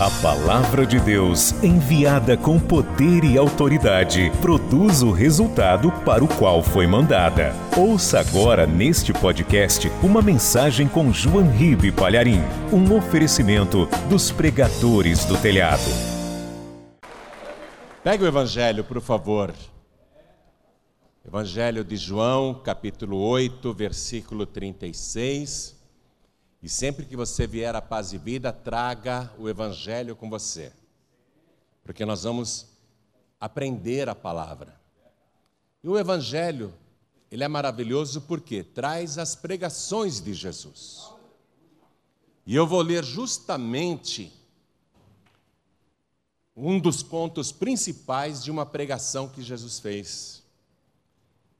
A palavra de Deus, enviada com poder e autoridade, produz o resultado para o qual foi mandada. Ouça agora neste podcast uma mensagem com João Ribe Palharim, um oferecimento dos pregadores do telhado. Pegue o evangelho, por favor. Evangelho de João, capítulo 8, versículo 36. E sempre que você vier à paz e vida, traga o Evangelho com você, porque nós vamos aprender a palavra. E o Evangelho, ele é maravilhoso porque traz as pregações de Jesus. E eu vou ler justamente um dos pontos principais de uma pregação que Jesus fez.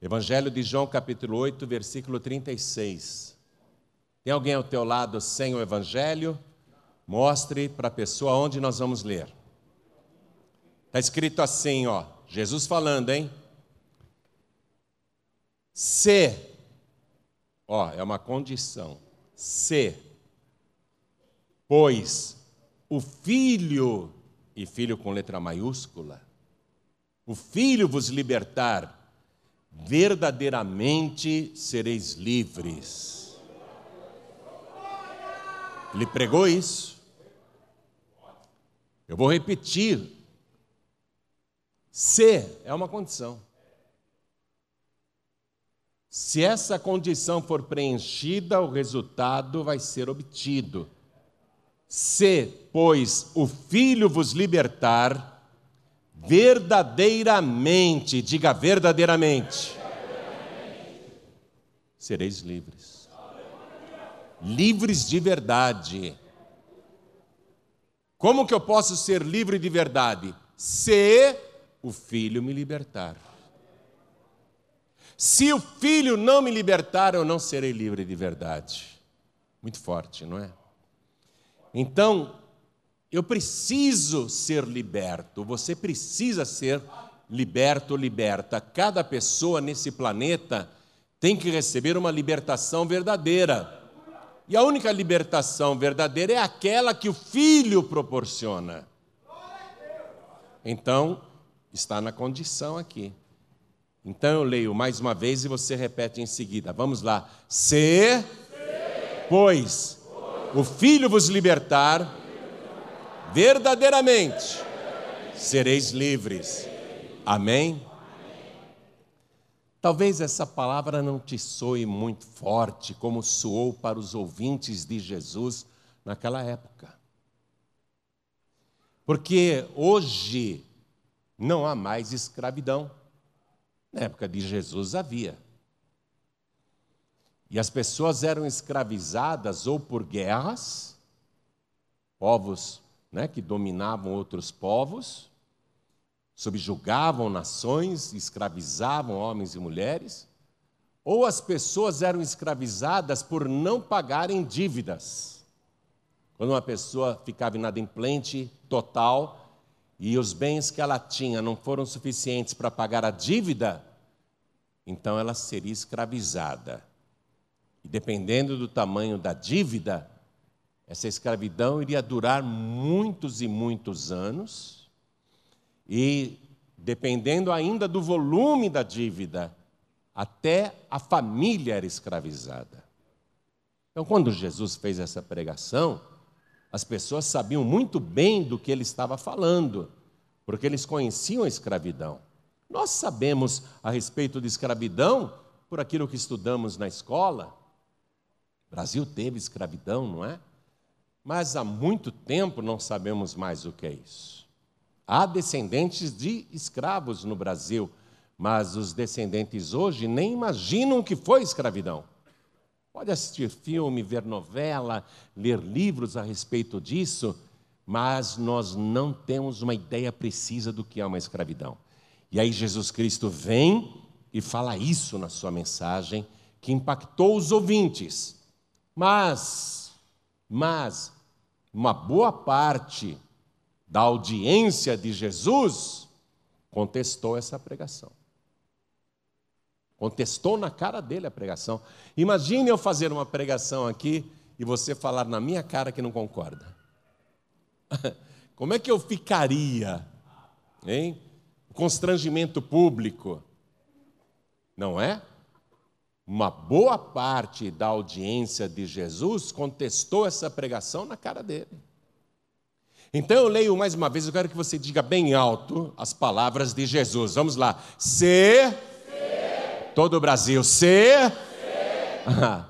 Evangelho de João, capítulo 8, versículo 36. Tem alguém ao teu lado sem o Evangelho? Mostre para a pessoa onde nós vamos ler. Está escrito assim, ó, Jesus falando, hein? Se, ó, é uma condição, se, pois o Filho, e Filho com letra maiúscula, o Filho vos libertar, verdadeiramente sereis livres. Ele pregou isso. Eu vou repetir. Se é uma condição. Se essa condição for preenchida, o resultado vai ser obtido. Se, pois, o Filho vos libertar, verdadeiramente, diga verdadeiramente, sereis livres livres de verdade. Como que eu posso ser livre de verdade? Se o filho me libertar. Se o filho não me libertar, eu não serei livre de verdade. Muito forte, não é? Então, eu preciso ser liberto, você precisa ser liberto liberta. Cada pessoa nesse planeta tem que receber uma libertação verdadeira. E a única libertação verdadeira é aquela que o Filho proporciona. Então, está na condição aqui. Então eu leio mais uma vez e você repete em seguida. Vamos lá. Se, pois, o Filho vos libertar, verdadeiramente sereis livres. Amém? Talvez essa palavra não te soe muito forte, como soou para os ouvintes de Jesus naquela época. Porque hoje não há mais escravidão. Na época de Jesus havia. E as pessoas eram escravizadas ou por guerras, povos né, que dominavam outros povos, subjugavam nações, escravizavam homens e mulheres, ou as pessoas eram escravizadas por não pagarem dívidas. Quando uma pessoa ficava inadimplente total e os bens que ela tinha não foram suficientes para pagar a dívida, então ela seria escravizada. E dependendo do tamanho da dívida, essa escravidão iria durar muitos e muitos anos e, dependendo ainda do volume da dívida, até a família era escravizada. Então, quando Jesus fez essa pregação, as pessoas sabiam muito bem do que ele estava falando, porque eles conheciam a escravidão. Nós sabemos a respeito de escravidão por aquilo que estudamos na escola. O Brasil teve escravidão, não é? Mas há muito tempo não sabemos mais o que é isso. Há descendentes de escravos no Brasil, mas os descendentes hoje nem imaginam o que foi escravidão. Pode assistir filme, ver novela, ler livros a respeito disso, mas nós não temos uma ideia precisa do que é uma escravidão. E aí Jesus Cristo vem e fala isso na sua mensagem, que impactou os ouvintes. Mas, mas, uma boa parte da audiência de Jesus contestou essa pregação. Contestou na cara dele a pregação. Imagine eu fazer uma pregação aqui e você falar na minha cara que não concorda. Como é que eu ficaria? Hein? Constrangimento público. Não é? Uma boa parte da audiência de Jesus contestou essa pregação na cara dele. Então eu leio mais uma vez, eu quero que você diga bem alto as palavras de Jesus. Vamos lá. Se, se. todo o Brasil, se, se.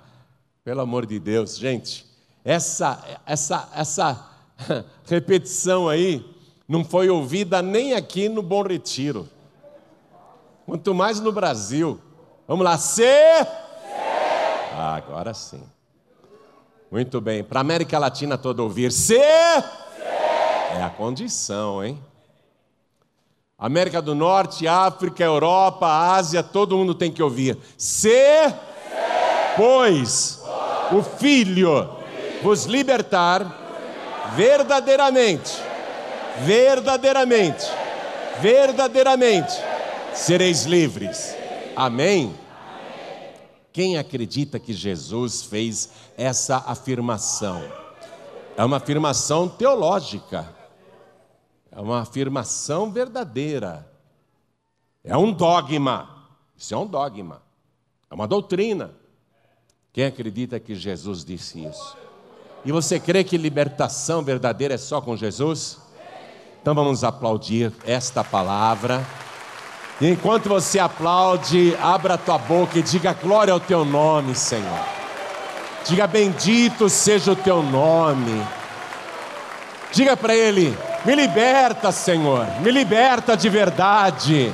pelo amor de Deus, gente, essa essa essa repetição aí não foi ouvida nem aqui no Bom Retiro. Quanto mais no Brasil. Vamos lá, se, ah, agora sim. Muito bem. Para a América Latina toda ouvir, se é a condição, hein? América do Norte, África, Europa, Ásia, todo mundo tem que ouvir. Se, pois, o Filho vos libertar verdadeiramente, verdadeiramente, verdadeiramente, sereis livres. Amém? Quem acredita que Jesus fez essa afirmação? É uma afirmação teológica. É uma afirmação verdadeira. É um dogma. Isso é um dogma. É uma doutrina. Quem acredita que Jesus disse isso? E você crê que libertação verdadeira é só com Jesus? Então vamos aplaudir esta palavra. E enquanto você aplaude, abra a tua boca e diga glória ao teu nome, Senhor. Diga bendito seja o teu nome. Diga para ele: me liberta, Senhor, me liberta de verdade.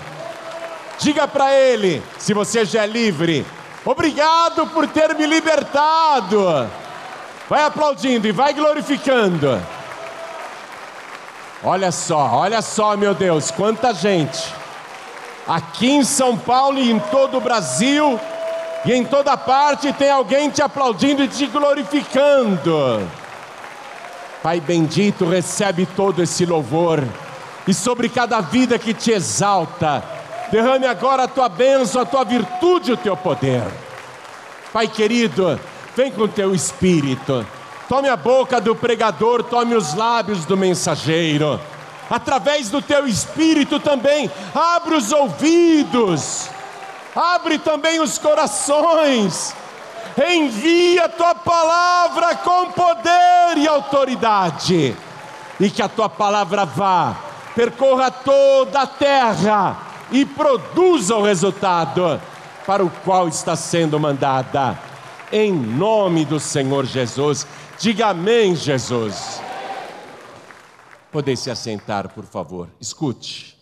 Diga para Ele, se você já é livre, obrigado por ter me libertado. Vai aplaudindo e vai glorificando. Olha só, olha só, meu Deus, quanta gente. Aqui em São Paulo e em todo o Brasil, e em toda parte tem alguém te aplaudindo e te glorificando. Pai bendito, recebe todo esse louvor. E sobre cada vida que te exalta, derrame agora a tua bênção, a tua virtude, o teu poder. Pai querido, vem com o teu espírito, tome a boca do pregador, tome os lábios do mensageiro, através do teu espírito também, abre os ouvidos, abre também os corações envia a tua palavra com poder e autoridade, e que a tua palavra vá, percorra toda a terra e produza o resultado para o qual está sendo mandada. Em nome do Senhor Jesus, diga amém, Jesus. Podem se assentar, por favor. Escute.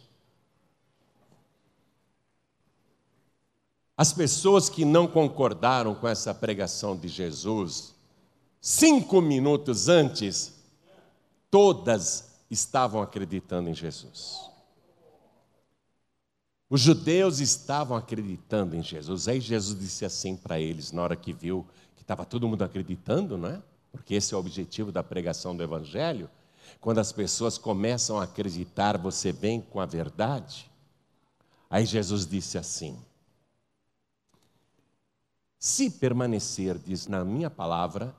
As pessoas que não concordaram com essa pregação de Jesus, cinco minutos antes, todas estavam acreditando em Jesus. Os judeus estavam acreditando em Jesus. Aí Jesus disse assim para eles, na hora que viu que estava todo mundo acreditando, não é? Porque esse é o objetivo da pregação do Evangelho. Quando as pessoas começam a acreditar, você vem com a verdade. Aí Jesus disse assim: se permanecerdes na minha palavra,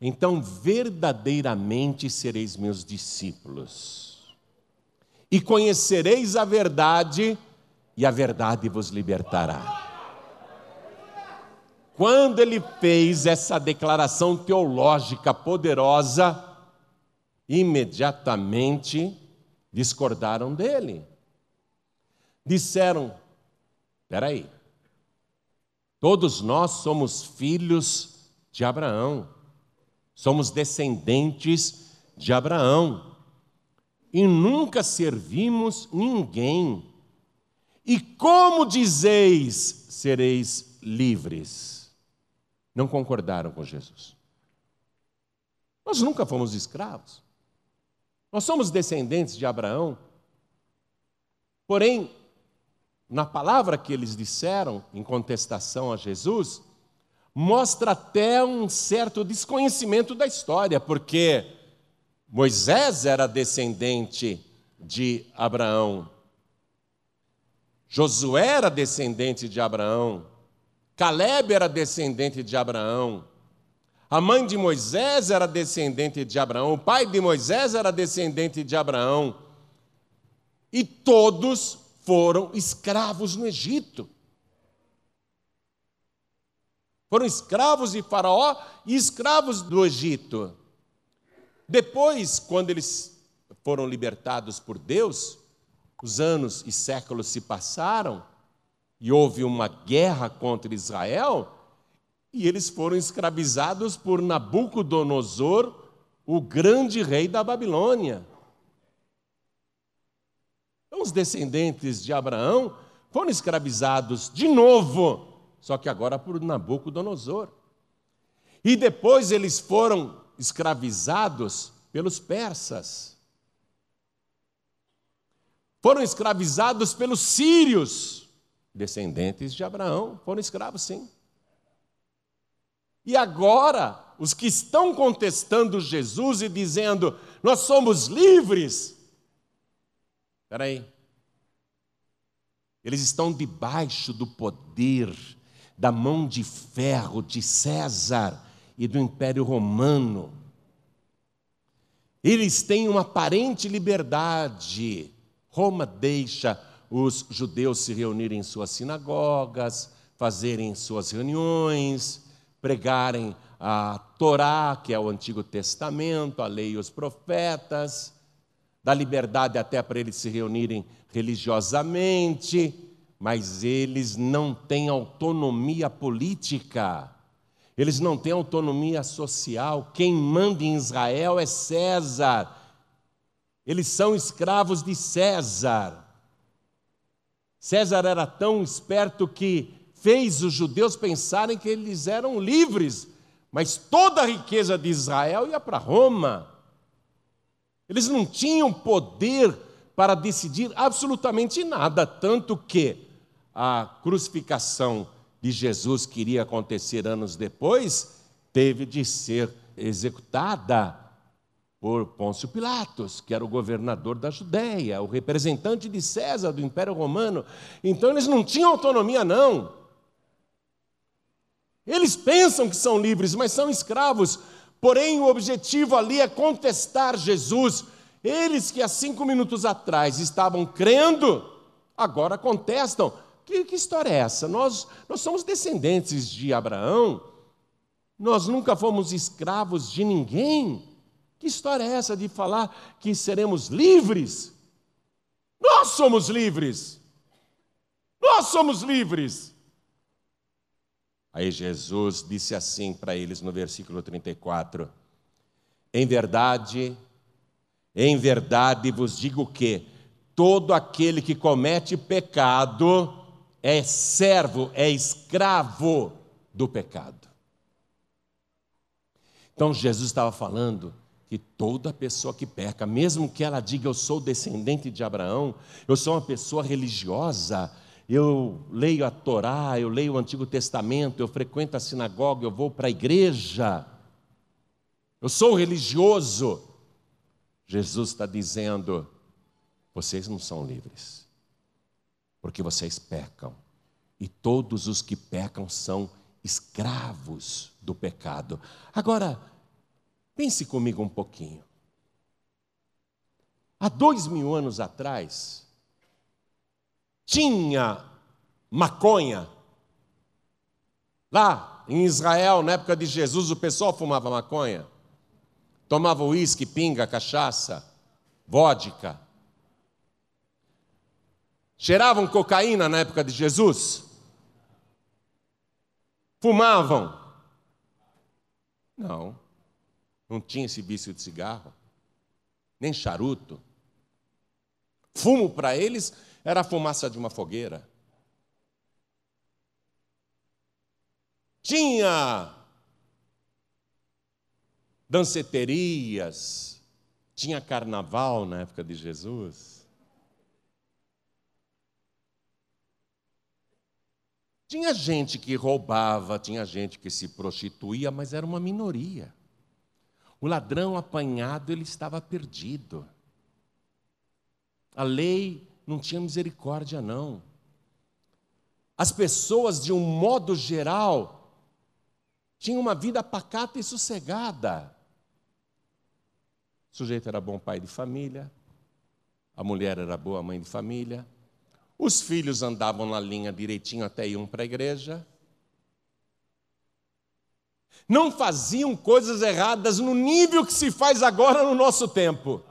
então verdadeiramente sereis meus discípulos. E conhecereis a verdade, e a verdade vos libertará. Quando ele fez essa declaração teológica poderosa, imediatamente discordaram dele. Disseram: peraí, Todos nós somos filhos de Abraão, somos descendentes de Abraão e nunca servimos ninguém. E como dizeis, sereis livres? Não concordaram com Jesus. Nós nunca fomos escravos. Nós somos descendentes de Abraão. Porém, na palavra que eles disseram em contestação a Jesus, mostra até um certo desconhecimento da história, porque Moisés era descendente de Abraão, Josué era descendente de Abraão, Caleb era descendente de Abraão, A mãe de Moisés era descendente de Abraão, o pai de Moisés era descendente de Abraão. E todos foram escravos no Egito. Foram escravos de Faraó e escravos do Egito. Depois, quando eles foram libertados por Deus, os anos e séculos se passaram e houve uma guerra contra Israel, e eles foram escravizados por Nabucodonosor, o grande rei da Babilônia. Então, os descendentes de Abraão foram escravizados de novo só que agora por Nabucodonosor. E depois eles foram escravizados pelos persas. Foram escravizados pelos sírios, descendentes de Abraão, foram escravos sim. E agora, os que estão contestando Jesus e dizendo, nós somos livres. Espera aí. Eles estão debaixo do poder da mão de ferro de César e do Império Romano. Eles têm uma aparente liberdade. Roma deixa os judeus se reunirem em suas sinagogas, fazerem suas reuniões, pregarem a Torá, que é o Antigo Testamento, a lei e os profetas, dá liberdade até para eles se reunirem religiosamente mas eles não têm autonomia política, eles não têm autonomia social. Quem manda em Israel é César, eles são escravos de César. César era tão esperto que fez os judeus pensarem que eles eram livres, mas toda a riqueza de Israel ia para Roma. Eles não tinham poder para decidir absolutamente nada, tanto que a crucificação de Jesus, que iria acontecer anos depois, teve de ser executada por Pôncio Pilatos, que era o governador da Judéia, o representante de César do Império Romano. Então eles não tinham autonomia, não. Eles pensam que são livres, mas são escravos. Porém, o objetivo ali é contestar Jesus. Eles que há cinco minutos atrás estavam crendo, agora contestam. Que, que história é essa? Nós, nós somos descendentes de Abraão, nós nunca fomos escravos de ninguém. Que história é essa de falar que seremos livres? Nós somos livres. Nós somos livres. Aí Jesus disse assim para eles no versículo 34: Em verdade, em verdade vos digo que todo aquele que comete pecado é servo, é escravo do pecado. Então Jesus estava falando que toda pessoa que peca, mesmo que ela diga eu sou descendente de Abraão, eu sou uma pessoa religiosa, eu leio a Torá, eu leio o Antigo Testamento, eu frequento a sinagoga, eu vou para a igreja, eu sou religioso. Jesus está dizendo: vocês não são livres porque vocês pecam. E todos os que pecam são escravos do pecado. Agora, pense comigo um pouquinho. Há dois mil anos atrás, tinha maconha. Lá em Israel, na época de Jesus, o pessoal fumava maconha, tomava uísque, pinga, cachaça, vodka. Cheiravam cocaína na época de Jesus? Fumavam? Não. Não tinha esse vício de cigarro, nem charuto. Fumo para eles era a fumaça de uma fogueira. Tinha danceterias, tinha carnaval na época de Jesus. Tinha gente que roubava, tinha gente que se prostituía, mas era uma minoria. O ladrão apanhado, ele estava perdido. A lei não tinha misericórdia, não. As pessoas, de um modo geral, tinha uma vida pacata e sossegada. O sujeito era bom pai de família, a mulher era boa mãe de família, os filhos andavam na linha direitinho até iam para a igreja. Não faziam coisas erradas no nível que se faz agora no nosso tempo.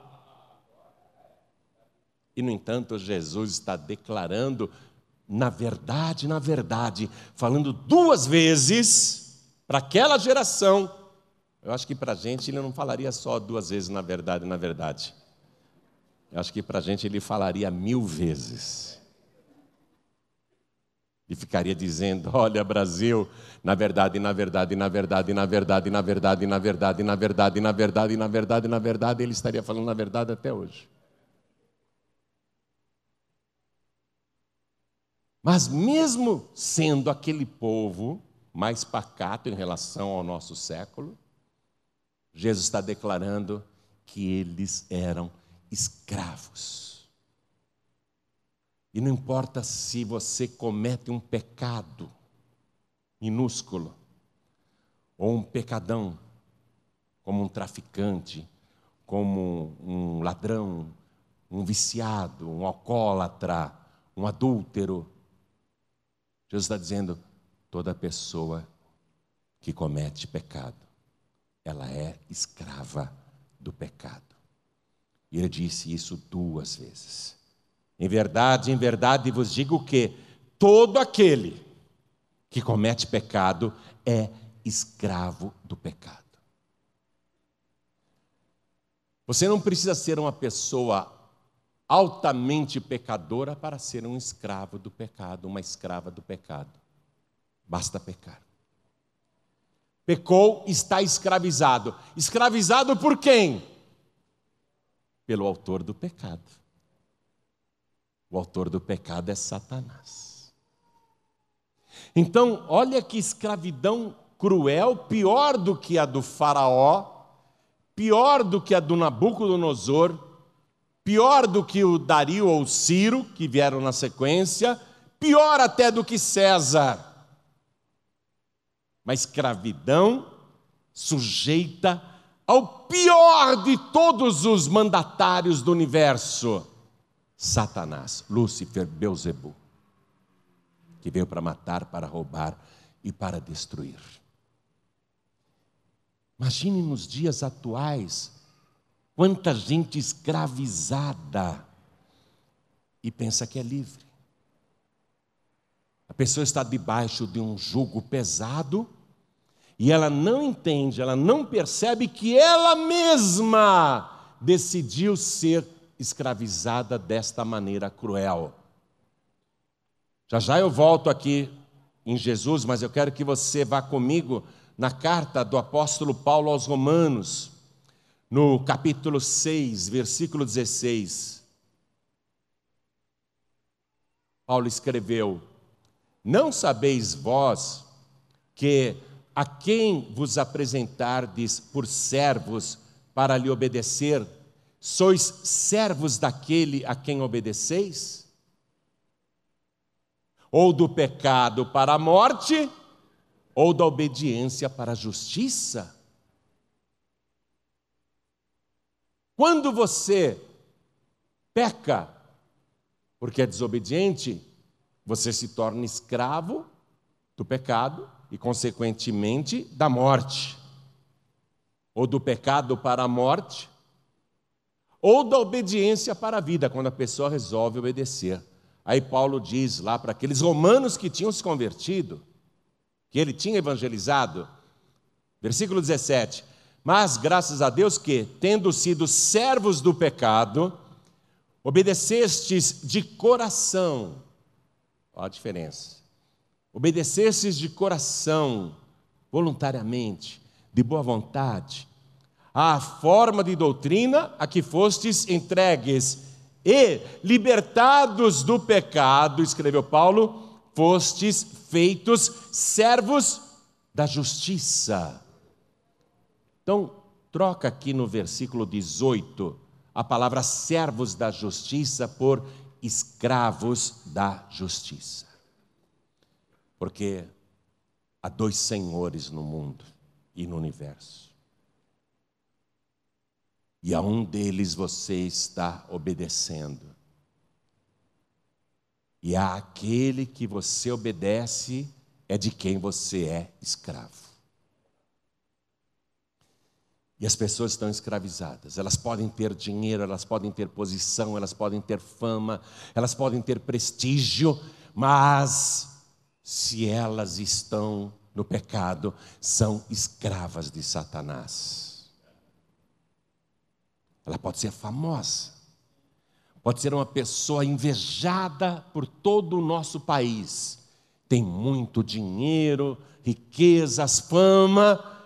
E, no entanto, Jesus está declarando, na verdade, na verdade, falando duas vezes para aquela geração. Eu acho que para a gente ele não falaria só duas vezes, na verdade, na verdade. Eu acho que para a gente ele falaria mil vezes e ficaria dizendo: Olha, Brasil, na verdade, na verdade, na verdade, na verdade, na verdade, na verdade, na verdade, na verdade, na verdade, na verdade, ele estaria falando na verdade até hoje. Mas mesmo sendo aquele povo mais pacato em relação ao nosso século, Jesus está declarando que eles eram escravos. E não importa se você comete um pecado minúsculo, ou um pecadão, como um traficante, como um ladrão, um viciado, um alcoólatra, um adúltero. Jesus está dizendo: toda pessoa que comete pecado, ela é escrava do pecado. E ele disse isso duas vezes. Em verdade, em verdade vos digo que todo aquele que comete pecado é escravo do pecado. Você não precisa ser uma pessoa altamente pecadora para ser um escravo do pecado, uma escrava do pecado. Basta pecar. Pecou, está escravizado. Escravizado por quem? Pelo autor do pecado. O autor do pecado é Satanás. Então, olha que escravidão cruel, pior do que a do Faraó, pior do que a do Nabucodonosor, pior do que o Dario ou Ciro, que vieram na sequência, pior até do que César. Uma escravidão sujeita ao pior de todos os mandatários do universo Satanás, Lúcifer, Beuzebu, que veio para matar, para roubar e para destruir. Imagine nos dias atuais quanta gente escravizada e pensa que é livre. A pessoa está debaixo de um jugo pesado e ela não entende, ela não percebe que ela mesma decidiu ser escravizada desta maneira cruel. Já já eu volto aqui em Jesus, mas eu quero que você vá comigo na carta do apóstolo Paulo aos Romanos, no capítulo 6, versículo 16. Paulo escreveu: Não sabeis vós que a quem vos apresentardes por servos para lhe obedecer, Sois servos daquele a quem obedeceis? Ou do pecado para a morte, ou da obediência para a justiça? Quando você peca porque é desobediente, você se torna escravo do pecado e, consequentemente, da morte. Ou do pecado para a morte, ou da obediência para a vida, quando a pessoa resolve obedecer. Aí Paulo diz lá para aqueles romanos que tinham se convertido, que ele tinha evangelizado, versículo 17: Mas graças a Deus que, tendo sido servos do pecado, obedecestes de coração, olha a diferença, obedecestes de coração, voluntariamente, de boa vontade, à forma de doutrina a que fostes entregues, e, libertados do pecado, escreveu Paulo, fostes feitos servos da justiça. Então, troca aqui no versículo 18 a palavra servos da justiça por escravos da justiça. Porque há dois senhores no mundo e no universo. E a um deles você está obedecendo. E a aquele que você obedece é de quem você é escravo. E as pessoas estão escravizadas. Elas podem ter dinheiro, elas podem ter posição, elas podem ter fama, elas podem ter prestígio, mas se elas estão no pecado, são escravas de Satanás. Ela pode ser famosa, pode ser uma pessoa invejada por todo o nosso país, tem muito dinheiro, riquezas, fama,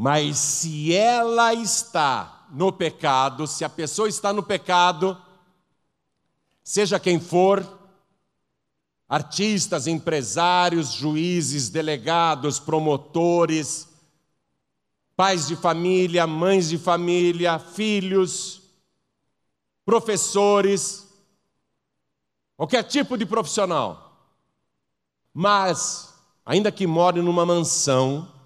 mas se ela está no pecado, se a pessoa está no pecado, seja quem for, artistas, empresários, juízes, delegados, promotores, pais de família, mães de família, filhos, professores, qualquer tipo de profissional, mas, ainda que more numa mansão,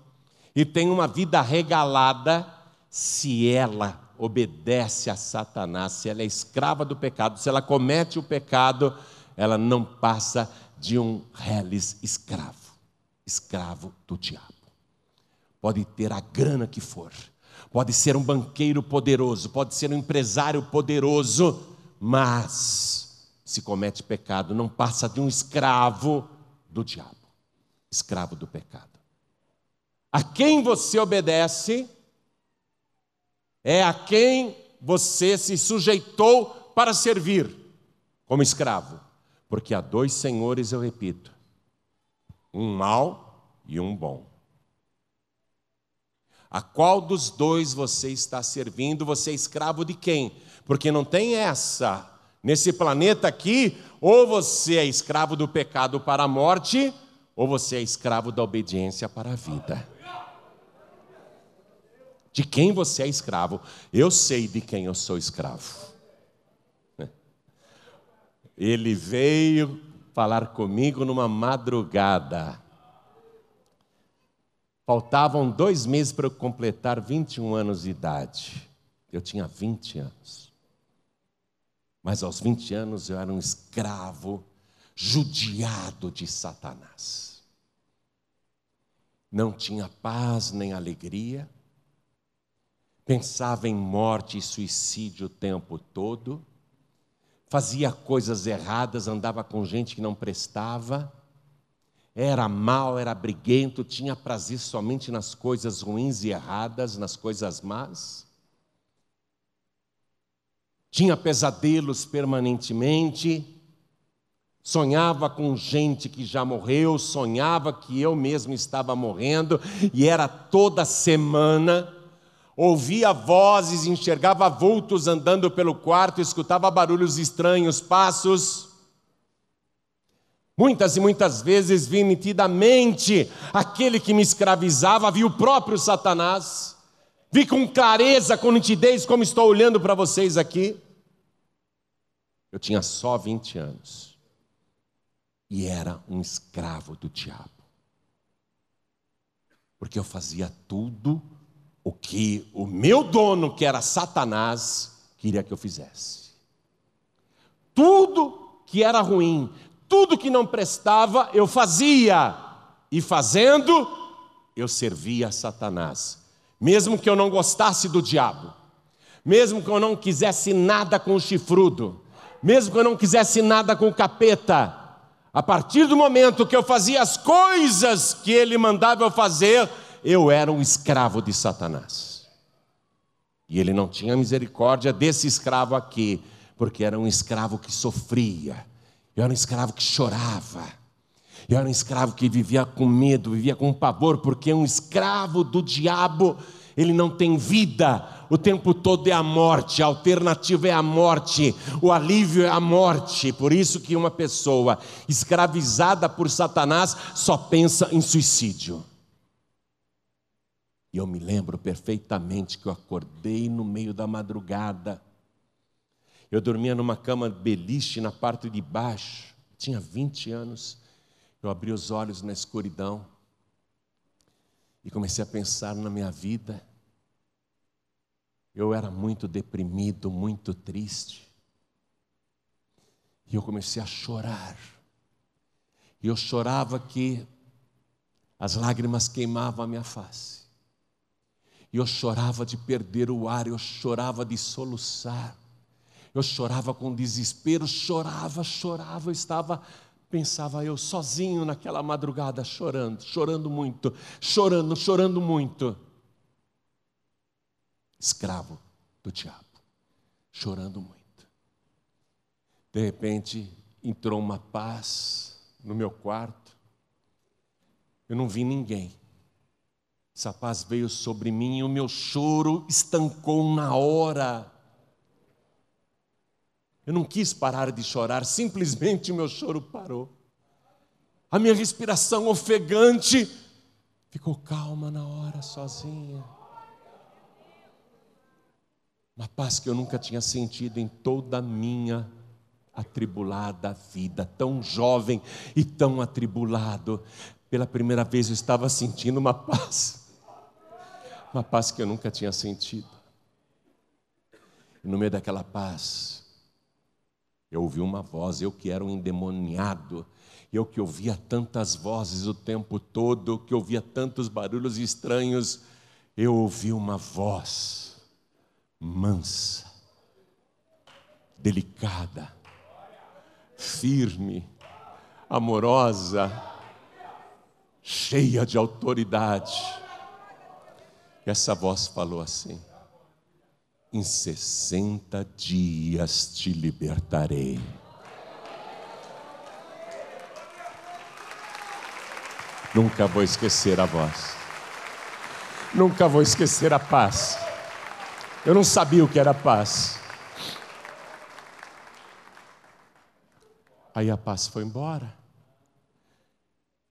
e tem uma vida regalada se ela obedece a Satanás, se ela é escrava do pecado, se ela comete o pecado, ela não passa de um reles escravo, escravo do diabo. Pode ter a grana que for, pode ser um banqueiro poderoso, pode ser um empresário poderoso, mas se comete pecado, não passa de um escravo do diabo, escravo do pecado. A quem você obedece é a quem você se sujeitou para servir como escravo. Porque há dois senhores, eu repito: um mau e um bom. A qual dos dois você está servindo? Você é escravo de quem? Porque não tem essa. Nesse planeta aqui, ou você é escravo do pecado para a morte, ou você é escravo da obediência para a vida de quem você é escravo. Eu sei de quem eu sou escravo. Ele veio falar comigo numa madrugada. Faltavam dois meses para eu completar 21 anos de idade. Eu tinha 20 anos. Mas aos 20 anos eu era um escravo, judiado de Satanás. Não tinha paz nem alegria pensava em morte e suicídio o tempo todo, fazia coisas erradas, andava com gente que não prestava, era mal, era briguento, tinha prazer somente nas coisas ruins e erradas, nas coisas más. Tinha pesadelos permanentemente, sonhava com gente que já morreu, sonhava que eu mesmo estava morrendo, e era toda semana ouvia vozes, enxergava vultos andando pelo quarto, escutava barulhos estranhos, passos. Muitas e muitas vezes vi nitidamente aquele que me escravizava, vi o próprio Satanás, vi com clareza, com nitidez, como estou olhando para vocês aqui. Eu tinha só 20 anos e era um escravo do diabo, porque eu fazia tudo o que o meu dono, que era Satanás, queria que eu fizesse. Tudo que era ruim, tudo que não prestava, eu fazia, e fazendo, eu servia a Satanás, mesmo que eu não gostasse do diabo, mesmo que eu não quisesse nada com o chifrudo, mesmo que eu não quisesse nada com o capeta, a partir do momento que eu fazia as coisas que ele mandava eu fazer, eu era um escravo de Satanás. E ele não tinha misericórdia desse escravo aqui, porque era um escravo que sofria, eu era um escravo que chorava, eu era um escravo que vivia com medo, vivia com pavor, porque um escravo do diabo, ele não tem vida, o tempo todo é a morte, a alternativa é a morte, o alívio é a morte. Por isso que uma pessoa escravizada por Satanás só pensa em suicídio. E eu me lembro perfeitamente que eu acordei no meio da madrugada. Eu dormia numa cama beliche na parte de baixo, tinha 20 anos. Eu abri os olhos na escuridão. E comecei a pensar na minha vida. Eu era muito deprimido, muito triste. E eu comecei a chorar. E eu chorava que as lágrimas queimavam a minha face. E eu chorava de perder o ar, eu chorava de soluçar. Eu chorava com desespero, chorava, chorava, eu estava pensava eu sozinho naquela madrugada chorando, chorando muito, chorando, chorando muito. Escravo do diabo, chorando muito. De repente entrou uma paz no meu quarto. Eu não vi ninguém. Essa paz veio sobre mim e o meu choro estancou na hora. Eu não quis parar de chorar, simplesmente o meu choro parou. A minha respiração ofegante ficou calma na hora, sozinha. Uma paz que eu nunca tinha sentido em toda a minha atribulada vida, tão jovem e tão atribulado. Pela primeira vez eu estava sentindo uma paz, uma paz que eu nunca tinha sentido. E no meio daquela paz, eu ouvi uma voz, eu que era um endemoniado, eu que ouvia tantas vozes o tempo todo, que ouvia tantos barulhos estranhos, eu ouvi uma voz mansa, delicada, firme, amorosa, cheia de autoridade. Essa voz falou assim: em 60 dias te libertarei. Nunca vou esquecer a voz. Nunca vou esquecer a paz. Eu não sabia o que era paz. Aí a paz foi embora.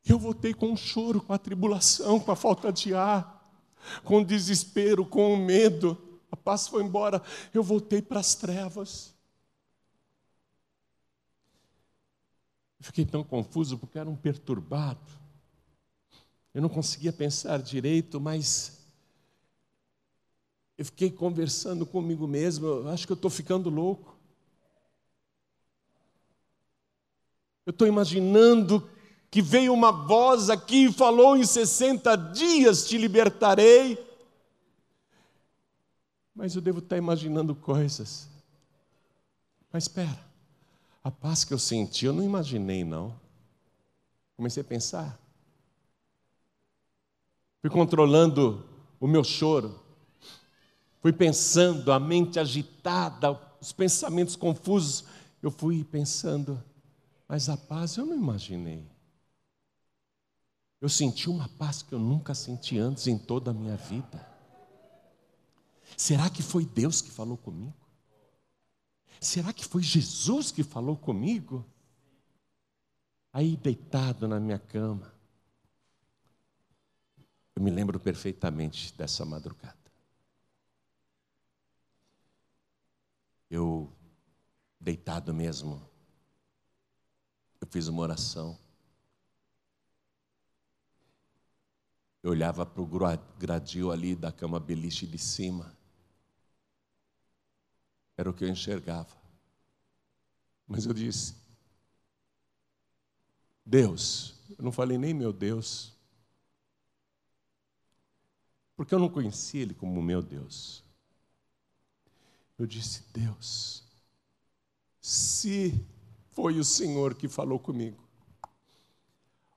Eu voltei com o choro, com a tribulação, com a falta de ar, com desespero, com medo a paz foi embora, eu voltei para as trevas. Fiquei tão confuso porque era um perturbado. Eu não conseguia pensar direito, mas eu fiquei conversando comigo mesmo. Eu acho que eu estou ficando louco. Eu estou imaginando que veio uma voz aqui e falou: em 60 dias te libertarei. Mas eu devo estar imaginando coisas. Mas espera, a paz que eu senti, eu não imaginei, não. Comecei a pensar. Fui controlando o meu choro. Fui pensando, a mente agitada, os pensamentos confusos. Eu fui pensando, mas a paz eu não imaginei. Eu senti uma paz que eu nunca senti antes em toda a minha vida. Será que foi Deus que falou comigo? Será que foi Jesus que falou comigo? Aí, deitado na minha cama, eu me lembro perfeitamente dessa madrugada. Eu, deitado mesmo, eu fiz uma oração. Eu olhava para o gradil ali da cama beliche de cima. Era o que eu enxergava. Mas eu disse: Deus, eu não falei nem meu Deus, porque eu não conhecia Ele como meu Deus. Eu disse: Deus, se foi o Senhor que falou comigo,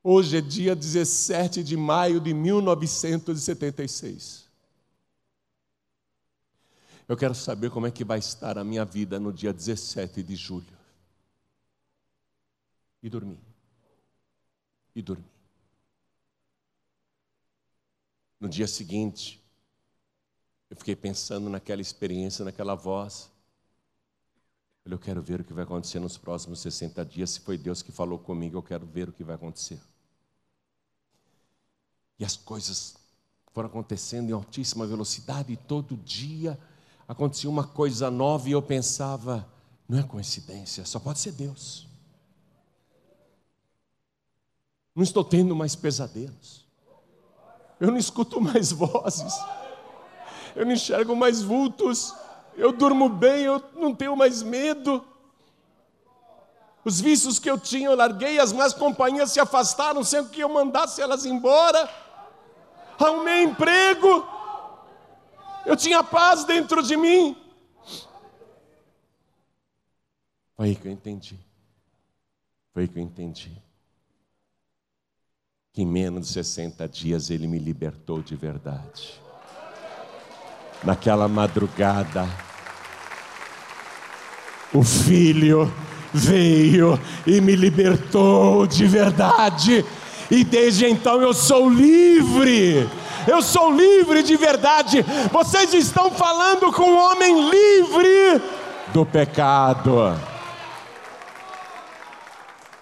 hoje é dia 17 de maio de 1976. Eu quero saber como é que vai estar a minha vida no dia 17 de julho. E dormir. E dormir. No dia seguinte, eu fiquei pensando naquela experiência, naquela voz. Eu quero ver o que vai acontecer nos próximos 60 dias. Se foi Deus que falou comigo, eu quero ver o que vai acontecer. E as coisas foram acontecendo em altíssima velocidade, e todo dia acontecia uma coisa nova e eu pensava, não é coincidência, só pode ser Deus. Não estou tendo mais pesadelos. Eu não escuto mais vozes. Eu não enxergo mais vultos. Eu durmo bem, eu não tenho mais medo. Os vícios que eu tinha, eu larguei, as más companhias se afastaram, sem que eu mandasse elas embora. Arrumei emprego. Eu tinha paz dentro de mim. Foi aí que eu entendi. Foi aí que eu entendi. Que em menos de 60 dias ele me libertou de verdade. Naquela madrugada, o Filho veio e me libertou de verdade, e desde então eu sou livre. Eu sou livre de verdade. Vocês estão falando com um homem livre do pecado.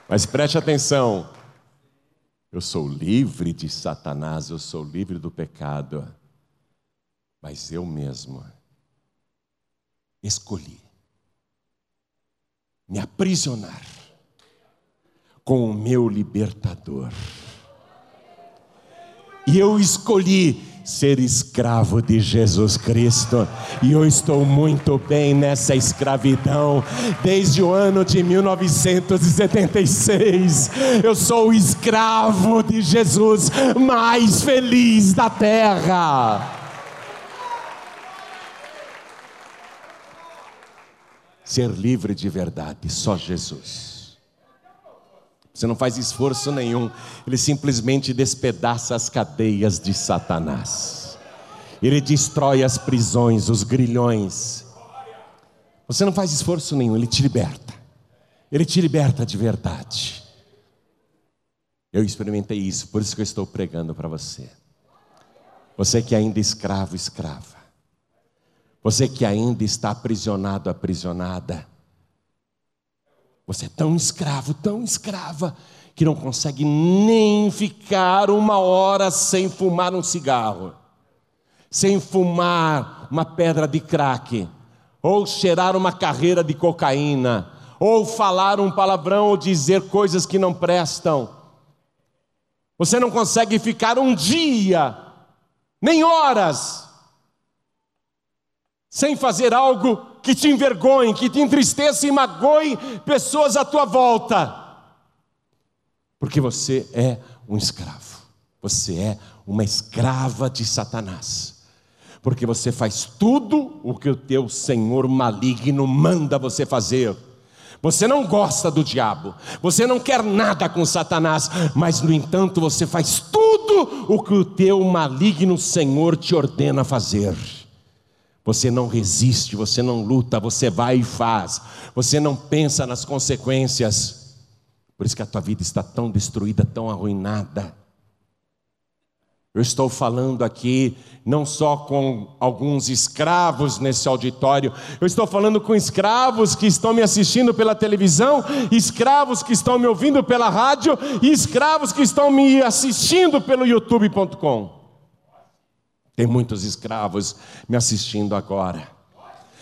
Mas preste atenção. Eu sou livre de Satanás, eu sou livre do pecado. Mas eu mesmo escolhi me aprisionar com o meu libertador. E eu escolhi ser escravo de Jesus Cristo, e eu estou muito bem nessa escravidão desde o ano de 1976. Eu sou o escravo de Jesus mais feliz da terra. ser livre de verdade, só Jesus. Você não faz esforço nenhum, ele simplesmente despedaça as cadeias de Satanás, ele destrói as prisões, os grilhões. Você não faz esforço nenhum, ele te liberta, ele te liberta de verdade. Eu experimentei isso, por isso que eu estou pregando para você. Você que ainda é escravo, escrava. Você que ainda está aprisionado, aprisionada. Você é tão escravo, tão escrava, que não consegue nem ficar uma hora sem fumar um cigarro, sem fumar uma pedra de crack, ou cheirar uma carreira de cocaína, ou falar um palavrão ou dizer coisas que não prestam. Você não consegue ficar um dia, nem horas, sem fazer algo que te envergonhe, que te entristeça e magoe pessoas à tua volta. Porque você é um escravo, você é uma escrava de Satanás. Porque você faz tudo o que o teu Senhor maligno manda você fazer. Você não gosta do diabo, você não quer nada com Satanás, mas no entanto você faz tudo o que o teu maligno Senhor te ordena fazer. Você não resiste, você não luta, você vai e faz. Você não pensa nas consequências. Por isso que a tua vida está tão destruída, tão arruinada. Eu estou falando aqui não só com alguns escravos nesse auditório, eu estou falando com escravos que estão me assistindo pela televisão, escravos que estão me ouvindo pela rádio e escravos que estão me assistindo pelo youtube.com. Tem muitos escravos me assistindo agora.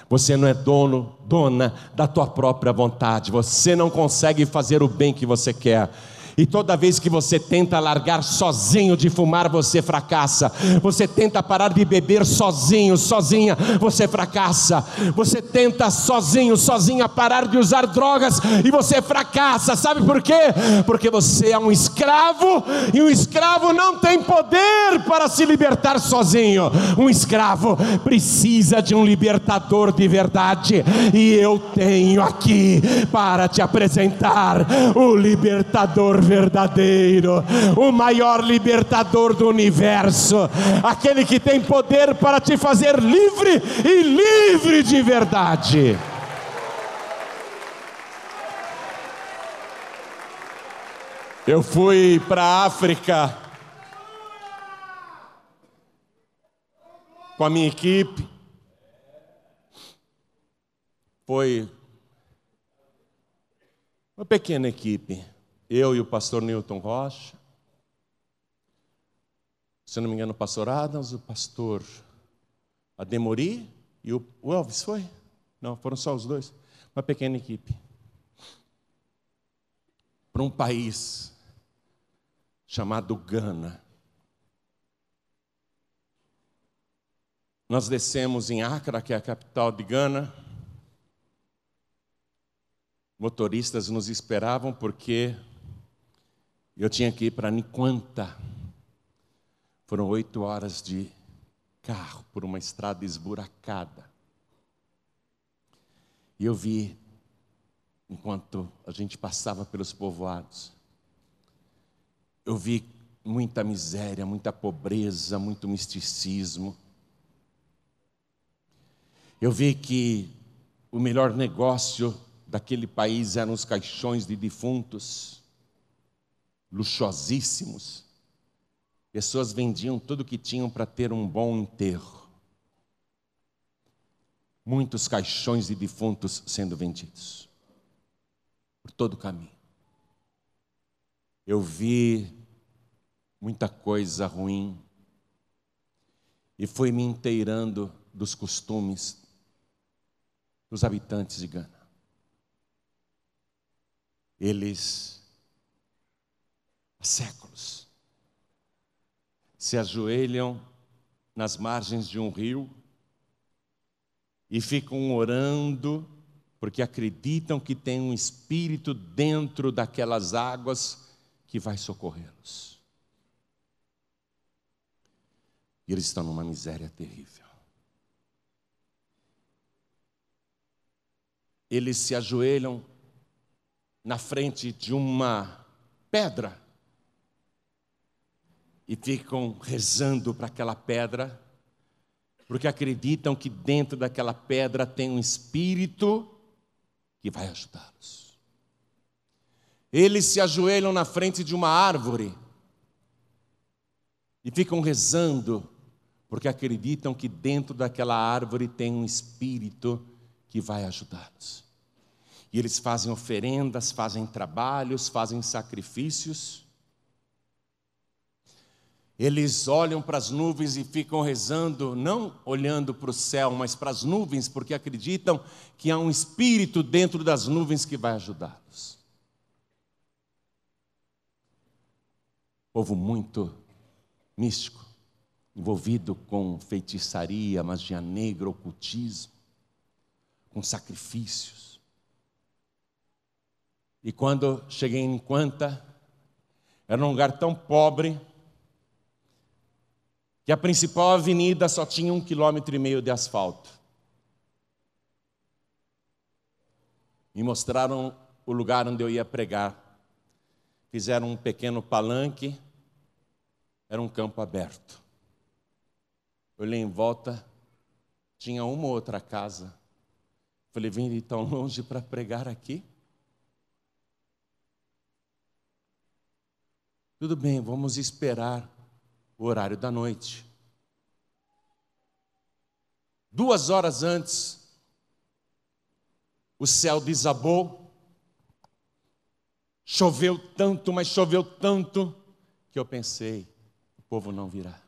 Você não é dono, dona da tua própria vontade. Você não consegue fazer o bem que você quer. E toda vez que você tenta largar sozinho de fumar, você fracassa. Você tenta parar de beber sozinho, sozinha, você fracassa. Você tenta sozinho, sozinha parar de usar drogas e você fracassa. Sabe por quê? Porque você é um escravo e um escravo não tem poder para se libertar sozinho. Um escravo precisa de um libertador de verdade. E eu tenho aqui para te apresentar o libertador verdadeiro, o maior libertador do universo, aquele que tem poder para te fazer livre e livre de verdade. Eu fui para a África com a minha equipe. Foi uma pequena equipe eu e o pastor Newton Rocha, se não me engano, o pastor Adams, o pastor Ademori e o, o Elvis foi? Não, foram só os dois. Uma pequena equipe. Para um país chamado Gana. nós descemos em Accra, que é a capital de Gana. Motoristas nos esperavam porque eu tinha que ir para Niquanta. Foram oito horas de carro por uma estrada esburacada. E eu vi, enquanto a gente passava pelos povoados, eu vi muita miséria, muita pobreza, muito misticismo. Eu vi que o melhor negócio daquele país eram os caixões de defuntos, luxuosíssimos. Pessoas vendiam tudo o que tinham para ter um bom enterro. Muitos caixões de defuntos sendo vendidos por todo o caminho. Eu vi muita coisa ruim e fui me inteirando dos costumes dos habitantes de Gana. Eles, há séculos, se ajoelham nas margens de um rio e ficam orando, porque acreditam que tem um espírito dentro daquelas águas que vai socorrê-los. E eles estão numa miséria terrível. eles se ajoelham na frente de uma pedra e ficam rezando para aquela pedra, porque acreditam que dentro daquela pedra tem um espírito que vai ajudá-los. Eles se ajoelham na frente de uma árvore e ficam rezando, porque acreditam que dentro daquela árvore tem um espírito que vai ajudá-los. E eles fazem oferendas, fazem trabalhos, fazem sacrifícios. Eles olham para as nuvens e ficam rezando, não olhando para o céu, mas para as nuvens, porque acreditam que há um espírito dentro das nuvens que vai ajudá-los. Povo muito místico, envolvido com feitiçaria, magia negra, ocultismo com sacrifícios. E quando cheguei em Quanta, era um lugar tão pobre que a principal avenida só tinha um quilômetro e meio de asfalto. Me mostraram o lugar onde eu ia pregar. Fizeram um pequeno palanque, era um campo aberto. Olhei em volta, tinha uma outra casa Falei, vim de tão longe para pregar aqui? Tudo bem, vamos esperar o horário da noite. Duas horas antes, o céu desabou, choveu tanto, mas choveu tanto, que eu pensei: o povo não virá.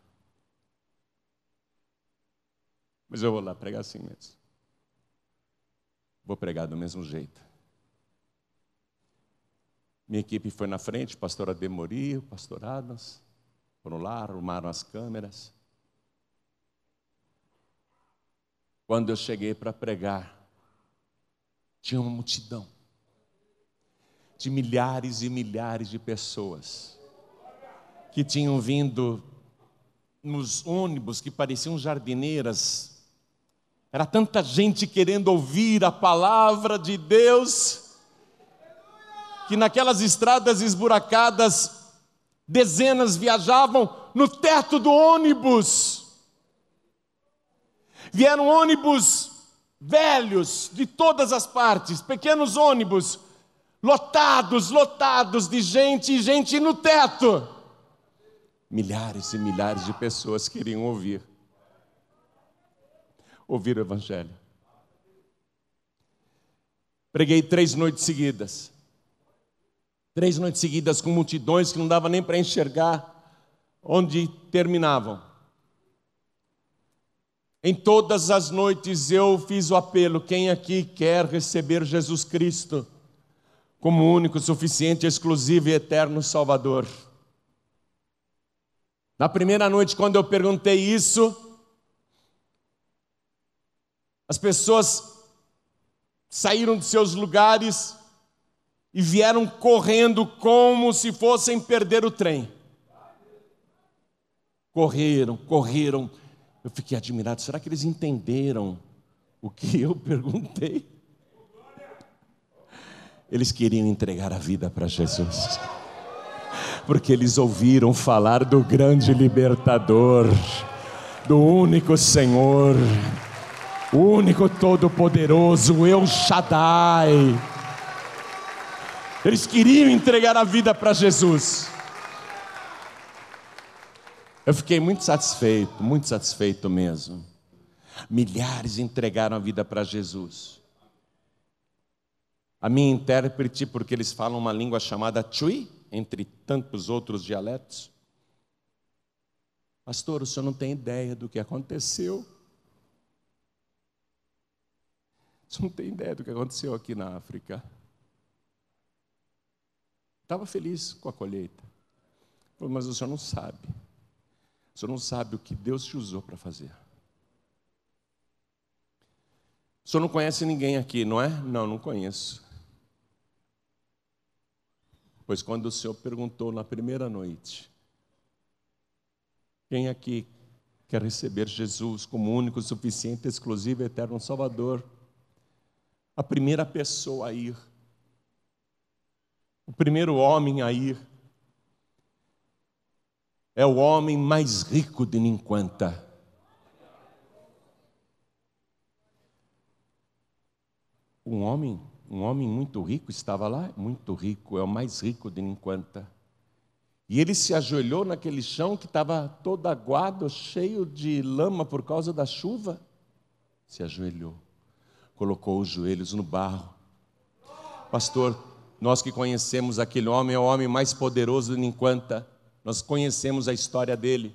Mas eu vou lá pregar assim mesmo. Vou pregar do mesmo jeito. Minha equipe foi na frente, pastora Demori, o pastor Adams, foram lá, arrumaram as câmeras. Quando eu cheguei para pregar, tinha uma multidão de milhares e milhares de pessoas que tinham vindo nos ônibus que pareciam jardineiras era tanta gente querendo ouvir a palavra de Deus, que naquelas estradas esburacadas, dezenas viajavam no teto do ônibus. Vieram ônibus velhos de todas as partes, pequenos ônibus, lotados, lotados de gente e gente no teto. Milhares e milhares de pessoas queriam ouvir ouvir o Evangelho. Preguei três noites seguidas. Três noites seguidas com multidões que não dava nem para enxergar onde terminavam. Em todas as noites eu fiz o apelo: quem aqui quer receber Jesus Cristo como único, suficiente, exclusivo e eterno Salvador? Na primeira noite, quando eu perguntei isso, As pessoas saíram de seus lugares e vieram correndo como se fossem perder o trem. Correram, correram. Eu fiquei admirado. Será que eles entenderam o que eu perguntei? Eles queriam entregar a vida para Jesus porque eles ouviram falar do grande libertador, do único Senhor, o único todo-poderoso, El Shaddai. Eles queriam entregar a vida para Jesus. Eu fiquei muito satisfeito, muito satisfeito mesmo. Milhares entregaram a vida para Jesus. A minha intérprete, porque eles falam uma língua chamada Chui, entre tantos outros dialetos? Pastor, o senhor não tem ideia do que aconteceu. O senhor não tem ideia do que aconteceu aqui na África. Estava feliz com a colheita. Mas o senhor não sabe. O senhor não sabe o que Deus te usou para fazer. O senhor não conhece ninguém aqui, não é? Não, não conheço. Pois quando o Senhor perguntou na primeira noite: Quem aqui quer receber Jesus como único, suficiente, exclusivo, eterno Salvador? A primeira pessoa a ir, o primeiro homem a ir, é o homem mais rico de Ninquanta. Um homem um homem muito rico estava lá, muito rico, é o mais rico de Ninquanta. E ele se ajoelhou naquele chão que estava todo aguado, cheio de lama por causa da chuva. Se ajoelhou, colocou os joelhos no barro. Pastor, nós que conhecemos aquele homem, é o homem mais poderoso de Ninquanta. Nós conhecemos a história dele.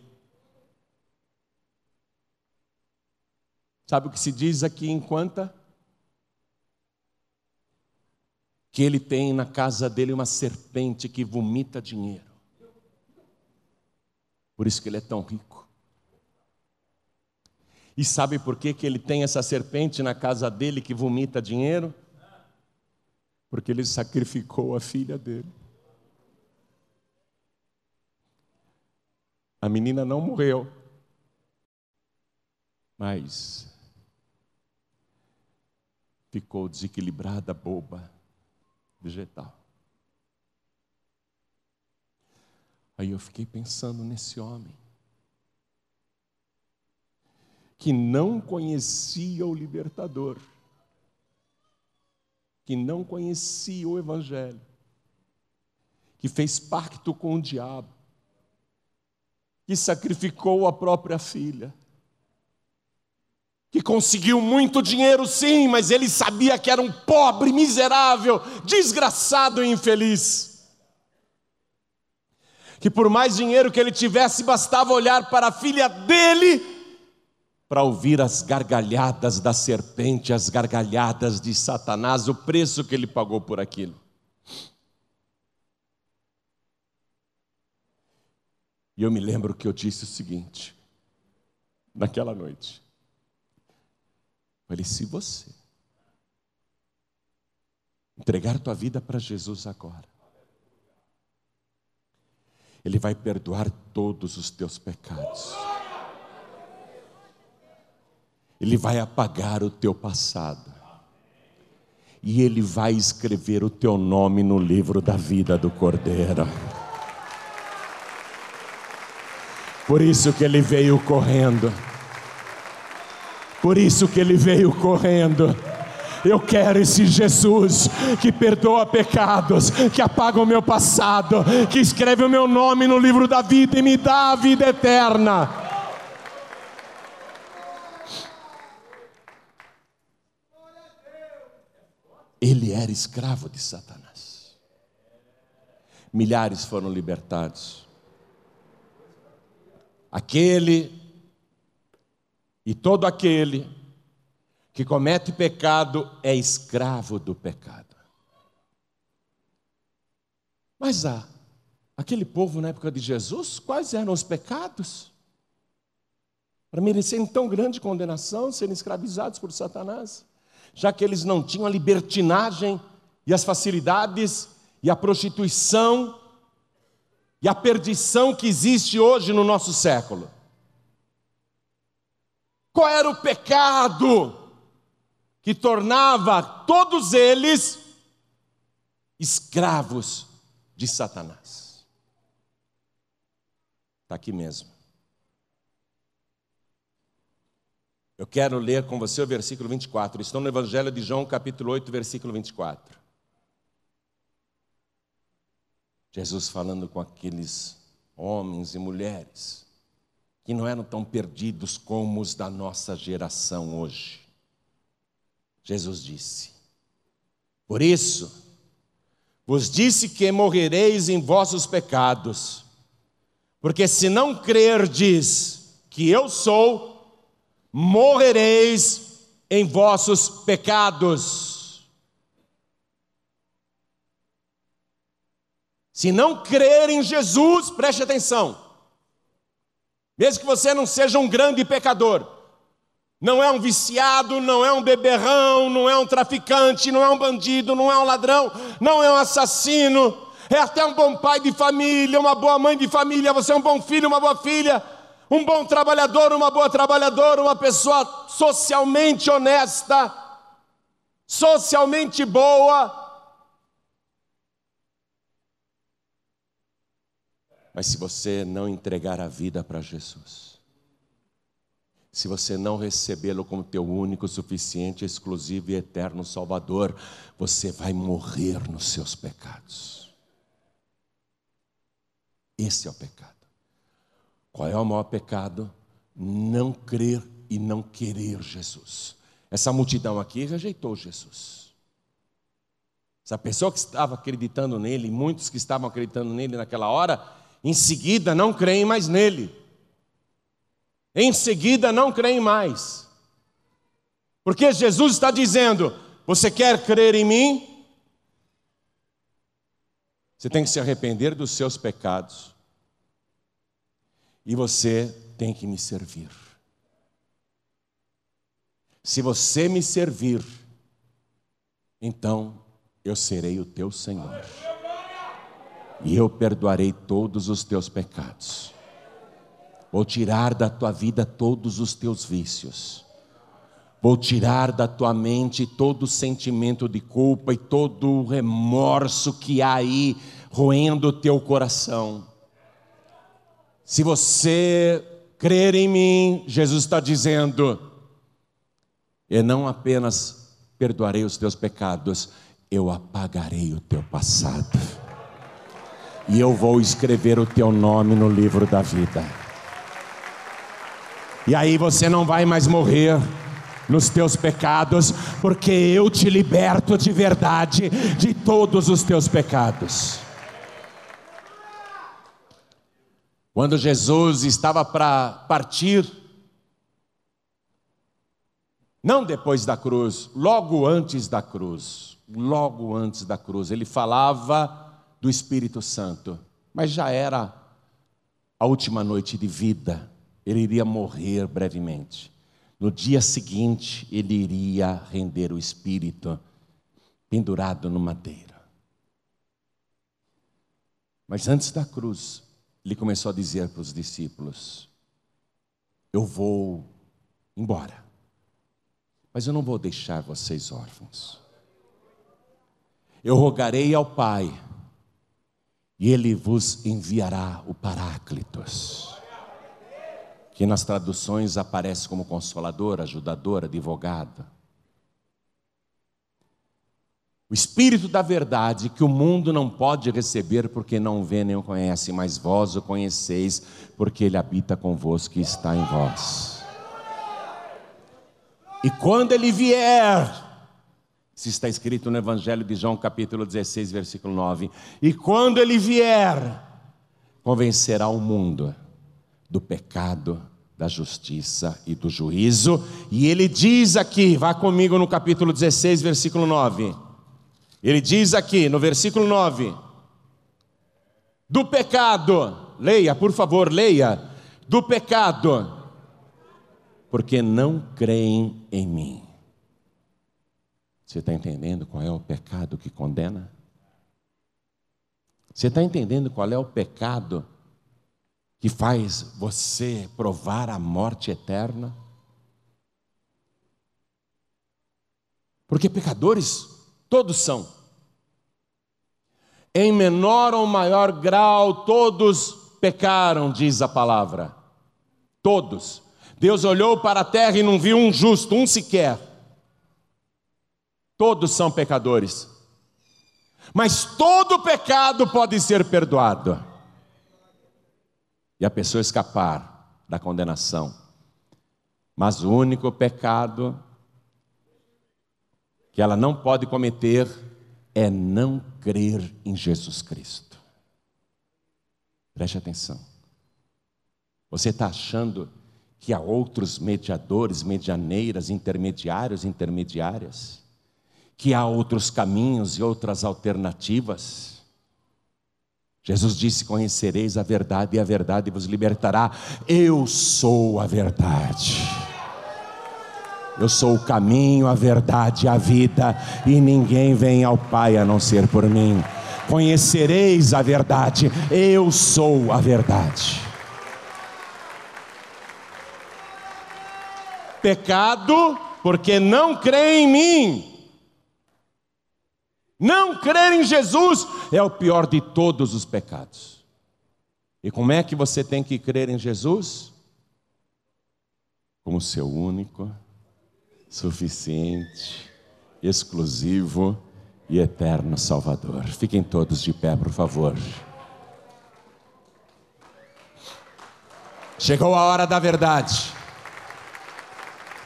Sabe o que se diz aqui em Quanta? que ele tem na casa dele uma serpente que vomita dinheiro. Por isso que ele é tão rico. E sabe por que, que ele tem essa serpente na casa dele que vomita dinheiro? Porque ele sacrificou a filha dele. A menina não morreu, mas ficou desequilibrada, boba vegetal. Aí eu fiquei pensando nesse homem que não conhecia o libertador, que não conhecia o evangelho, que fez pacto com o diabo, que sacrificou a própria filha que conseguiu muito dinheiro, sim, mas ele sabia que era um pobre, miserável, desgraçado e infeliz. Que por mais dinheiro que ele tivesse, bastava olhar para a filha dele para ouvir as gargalhadas da serpente, as gargalhadas de Satanás, o preço que ele pagou por aquilo. E eu me lembro que eu disse o seguinte, naquela noite: Falei, se você entregar tua vida para Jesus agora, Ele vai perdoar todos os teus pecados. Ele vai apagar o teu passado. E Ele vai escrever o teu nome no livro da vida do Cordeiro. Por isso que Ele veio correndo por isso que ele veio correndo. Eu quero esse Jesus que perdoa pecados, que apaga o meu passado, que escreve o meu nome no livro da vida e me dá a vida eterna. Ele era escravo de Satanás. Milhares foram libertados. Aquele e todo aquele que comete pecado é escravo do pecado. Mas ah, aquele povo na época de Jesus, quais eram os pecados? para merecerem tão grande condenação, serem escravizados por Satanás, já que eles não tinham a libertinagem e as facilidades e a prostituição e a perdição que existe hoje no nosso século. Qual era o pecado que tornava todos eles escravos de Satanás? Está aqui mesmo. Eu quero ler com você o versículo 24. Estou no Evangelho de João, capítulo 8, versículo 24. Jesus falando com aqueles homens e mulheres que não eram tão perdidos como os da nossa geração hoje. Jesus disse: Por isso, vos disse que morrereis em vossos pecados, porque se não crerdes que eu sou, morrereis em vossos pecados. Se não crer em Jesus, preste atenção, mesmo que você não seja um grande pecador, não é um viciado, não é um beberrão, não é um traficante, não é um bandido, não é um ladrão, não é um assassino, é até um bom pai de família, uma boa mãe de família, você é um bom filho, uma boa filha um bom trabalhador, uma boa trabalhadora, uma pessoa socialmente honesta, socialmente boa. Mas se você não entregar a vida para Jesus, se você não recebê-lo como teu único, suficiente, exclusivo e eterno Salvador, você vai morrer nos seus pecados. Esse é o pecado. Qual é o maior pecado? Não crer e não querer Jesus. Essa multidão aqui rejeitou Jesus. Essa pessoa que estava acreditando nele, muitos que estavam acreditando nele naquela hora, em seguida não creem mais nele. Em seguida não creem mais. Porque Jesus está dizendo: Você quer crer em mim? Você tem que se arrepender dos seus pecados e você tem que me servir. Se você me servir, então eu serei o teu Senhor. E eu perdoarei todos os teus pecados. Vou tirar da tua vida todos os teus vícios. Vou tirar da tua mente todo o sentimento de culpa e todo o remorso que há aí roendo o teu coração. Se você crer em mim, Jesus está dizendo, eu não apenas perdoarei os teus pecados, eu apagarei o teu passado. E eu vou escrever o teu nome no livro da vida. E aí você não vai mais morrer nos teus pecados, porque eu te liberto de verdade de todos os teus pecados. Quando Jesus estava para partir, não depois da cruz, logo antes da cruz, logo antes da cruz, ele falava do Espírito Santo, mas já era a última noite de vida, ele iria morrer brevemente. No dia seguinte, ele iria render o Espírito pendurado no madeira. Mas antes da cruz, ele começou a dizer para os discípulos: Eu vou embora, mas eu não vou deixar vocês órfãos. Eu rogarei ao Pai, e Ele vos enviará o Paráclitos, que nas traduções aparece como consolador, ajudador, advogado. O Espírito da verdade que o mundo não pode receber porque não vê nem o conhece, mas vós o conheceis porque ele habita convosco e está em vós. E quando ele vier, se está escrito no Evangelho de João, capítulo 16, versículo 9: E quando ele vier, convencerá o mundo do pecado, da justiça e do juízo. E ele diz aqui, vá comigo no capítulo 16, versículo 9. Ele diz aqui no versículo 9: do pecado, leia, por favor, leia, do pecado, porque não creem em mim. Você está entendendo qual é o pecado que condena? Você está entendendo qual é o pecado que faz você provar a morte eterna? Porque pecadores todos são. Em menor ou maior grau, todos pecaram, diz a palavra. Todos. Deus olhou para a terra e não viu um justo, um sequer. Todos são pecadores. Mas todo pecado pode ser perdoado. E a pessoa escapar da condenação. Mas o único pecado que ela não pode cometer é não crer em Jesus Cristo. Preste atenção. Você está achando que há outros mediadores, medianeiras, intermediários, intermediárias? Que há outros caminhos e outras alternativas? Jesus disse: Conhecereis a verdade, e a verdade vos libertará. Eu sou a verdade. Eu sou o caminho, a verdade a vida, e ninguém vem ao Pai a não ser por mim. Conhecereis a verdade, eu sou a verdade. Pecado, porque não crê em mim. Não crer em Jesus é o pior de todos os pecados. E como é que você tem que crer em Jesus? Como seu único suficiente, exclusivo e eterno Salvador. Fiquem todos de pé, por favor. Chegou a hora da verdade.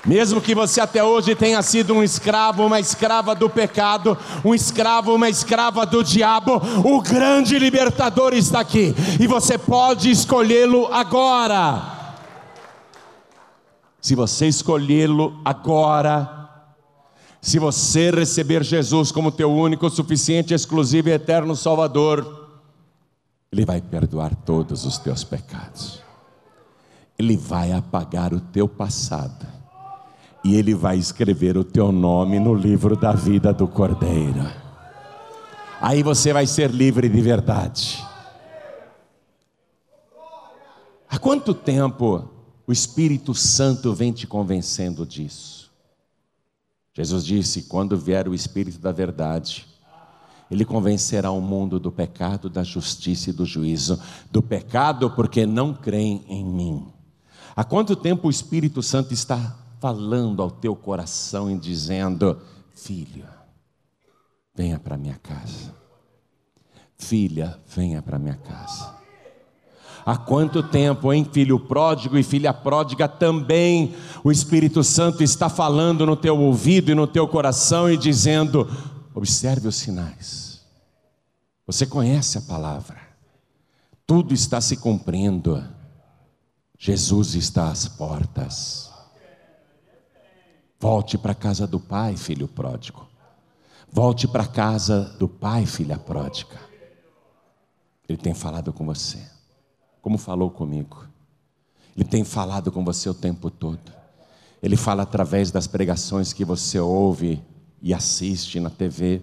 Mesmo que você até hoje tenha sido um escravo, uma escrava do pecado, um escravo, uma escrava do diabo, o grande libertador está aqui e você pode escolhê-lo agora. Se você escolhê-lo agora, se você receber Jesus como teu único, suficiente, exclusivo e eterno Salvador, Ele vai perdoar todos os teus pecados, Ele vai apagar o teu passado, e Ele vai escrever o teu nome no livro da vida do Cordeiro. Aí você vai ser livre de verdade. Há quanto tempo o Espírito Santo vem te convencendo disso. Jesus disse: quando vier o Espírito da Verdade, ele convencerá o mundo do pecado, da justiça e do juízo. Do pecado, porque não creem em mim. Há quanto tempo o Espírito Santo está falando ao teu coração e dizendo: Filho, venha para minha casa. Filha, venha para minha casa. Há quanto tempo, hein, filho pródigo e filha pródiga, também o Espírito Santo está falando no teu ouvido e no teu coração e dizendo: observe os sinais. Você conhece a palavra, tudo está se cumprindo. Jesus está às portas. Volte para a casa do Pai, filho pródigo. Volte para a casa do Pai, filha pródiga. Ele tem falado com você como falou comigo. Ele tem falado com você o tempo todo. Ele fala através das pregações que você ouve e assiste na TV,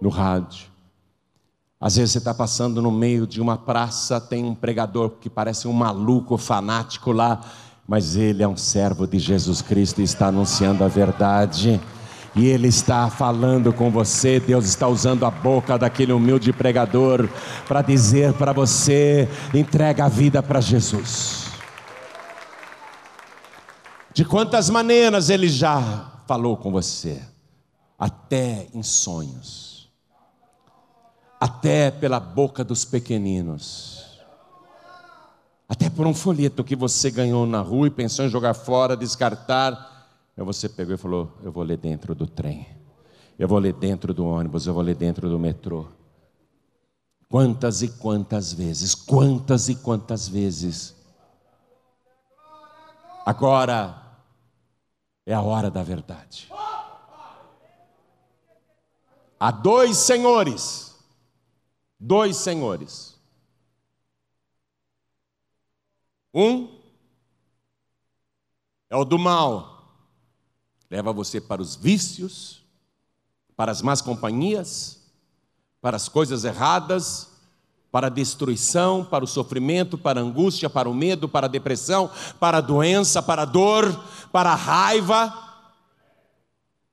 no rádio. Às vezes você está passando no meio de uma praça, tem um pregador que parece um maluco fanático lá, mas ele é um servo de Jesus Cristo e está anunciando a verdade e Ele está falando com você. Deus está usando a boca daquele humilde pregador para dizer para você: entrega a vida para Jesus. De quantas maneiras Ele já falou com você, até em sonhos, até pela boca dos pequeninos, até por um folheto que você ganhou na rua e pensou em jogar fora, descartar Aí você pegou e falou: Eu vou ler dentro do trem, eu vou ler dentro do ônibus, eu vou ler dentro do metrô. Quantas e quantas vezes, quantas e quantas vezes. Agora é a hora da verdade. Há dois senhores, dois senhores. Um é o do mal. Leva você para os vícios, para as más companhias, para as coisas erradas, para a destruição, para o sofrimento, para a angústia, para o medo, para a depressão, para a doença, para a dor, para a raiva,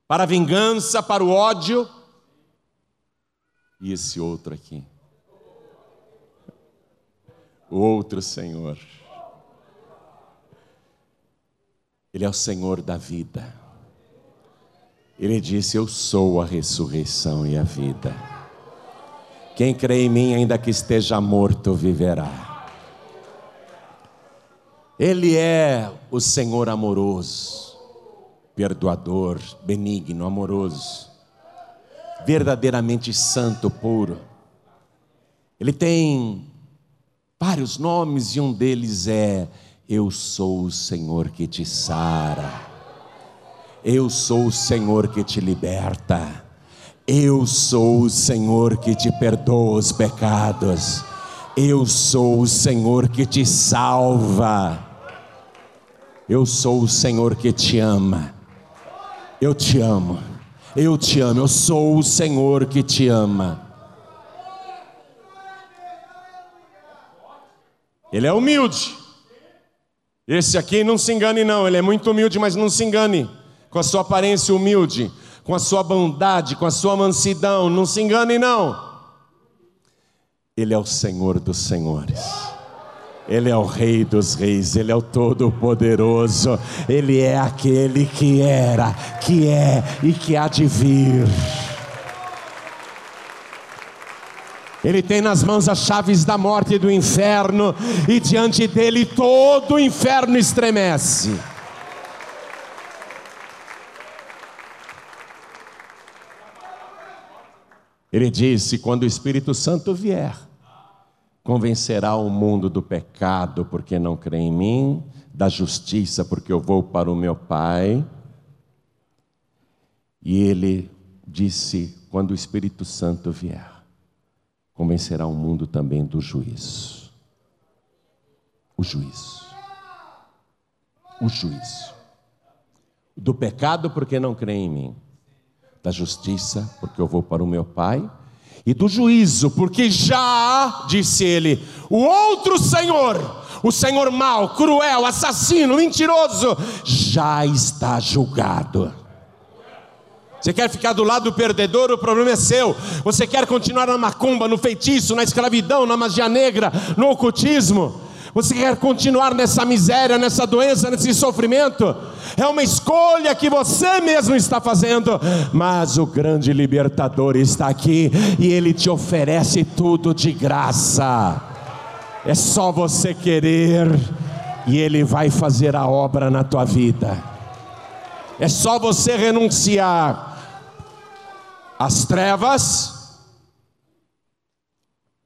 para a vingança, para o ódio. E esse outro aqui. O outro Senhor. Ele é o Senhor da vida. Ele disse: Eu sou a ressurreição e a vida. Quem crê em mim, ainda que esteja morto, viverá. Ele é o Senhor amoroso, perdoador, benigno, amoroso, verdadeiramente santo, puro. Ele tem vários nomes e um deles é eu sou o Senhor que te sara. Eu sou o Senhor que te liberta. Eu sou o Senhor que te perdoa os pecados. Eu sou o Senhor que te salva. Eu sou o Senhor que te ama. Eu te amo. Eu te amo. Eu sou o Senhor que te ama. Ele é humilde. Esse aqui não se engane, não. Ele é muito humilde, mas não se engane. Com a sua aparência humilde, com a sua bondade, com a sua mansidão. Não se engane, não. Ele é o Senhor dos Senhores. Ele é o Rei dos Reis, Ele é o Todo-Poderoso, Ele é aquele que era, que é e que há de vir. Ele tem nas mãos as chaves da morte e do inferno, e diante dele todo o inferno estremece. Ele disse: quando o Espírito Santo vier, convencerá o mundo do pecado, porque não crê em mim, da justiça, porque eu vou para o meu Pai. E ele disse: quando o Espírito Santo vier, convencerá o mundo também do juízo. O juízo. O juízo. Do pecado, porque não crê em mim. Da justiça, porque eu vou para o meu Pai. E do juízo, porque já, disse ele, o outro Senhor, o Senhor mau, cruel, assassino, mentiroso, já está julgado. Você quer ficar do lado do perdedor, o problema é seu. Você quer continuar na macumba, no feitiço, na escravidão, na magia negra, no ocultismo. Você quer continuar nessa miséria, nessa doença, nesse sofrimento? É uma escolha que você mesmo está fazendo, mas o grande libertador está aqui e ele te oferece tudo de graça. É só você querer e ele vai fazer a obra na tua vida. É só você renunciar as trevas,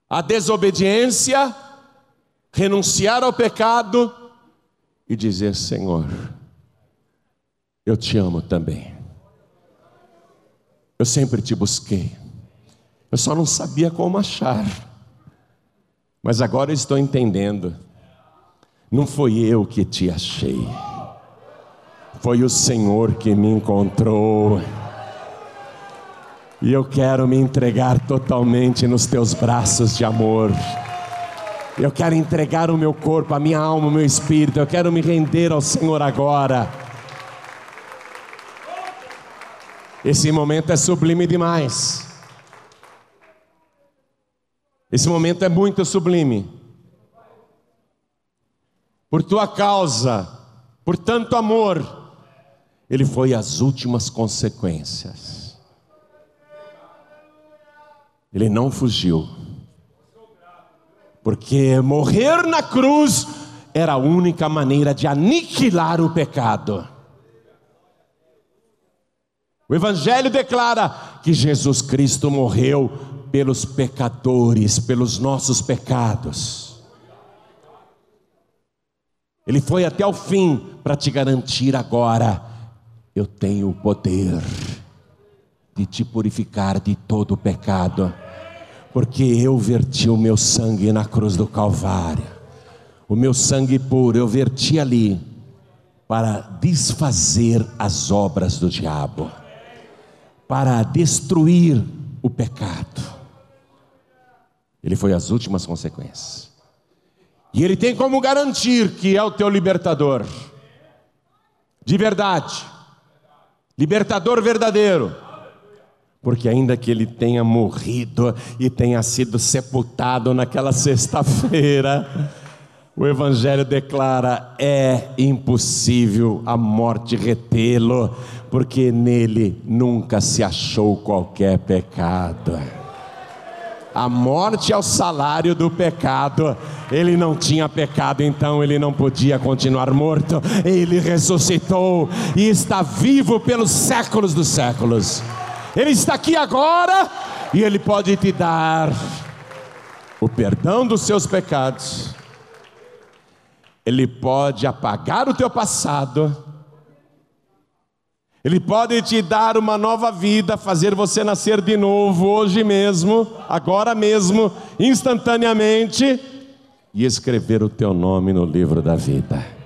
a desobediência, renunciar ao pecado e dizer: Senhor, eu te amo também. Eu sempre te busquei, eu só não sabia como achar, mas agora estou entendendo. Não foi eu que te achei, foi o Senhor que me encontrou. E eu quero me entregar totalmente nos teus braços de amor. Eu quero entregar o meu corpo, a minha alma, o meu espírito. Eu quero me render ao Senhor agora. Esse momento é sublime demais. Esse momento é muito sublime. Por tua causa, por tanto amor, ele foi às últimas consequências. Ele não fugiu. Porque morrer na cruz era a única maneira de aniquilar o pecado. O Evangelho declara que Jesus Cristo morreu pelos pecadores, pelos nossos pecados. Ele foi até o fim para te garantir agora: eu tenho o poder de te purificar de todo o pecado porque eu verti o meu sangue na cruz do Calvário, o meu sangue puro eu verti ali, para desfazer as obras do diabo, para destruir o pecado. Ele foi as últimas consequências. E ele tem como garantir que é o teu libertador, de verdade, libertador verdadeiro, porque ainda que ele tenha morrido e tenha sido sepultado naquela sexta-feira, o Evangelho declara: é impossível a morte retê-lo, porque nele nunca se achou qualquer pecado. A morte é o salário do pecado. Ele não tinha pecado, então ele não podia continuar morto. Ele ressuscitou e está vivo pelos séculos dos séculos. Ele está aqui agora e ele pode te dar o perdão dos seus pecados. Ele pode apagar o teu passado ele pode te dar uma nova vida, fazer você nascer de novo hoje mesmo, agora mesmo, instantaneamente, e escrever o teu nome no livro da vida.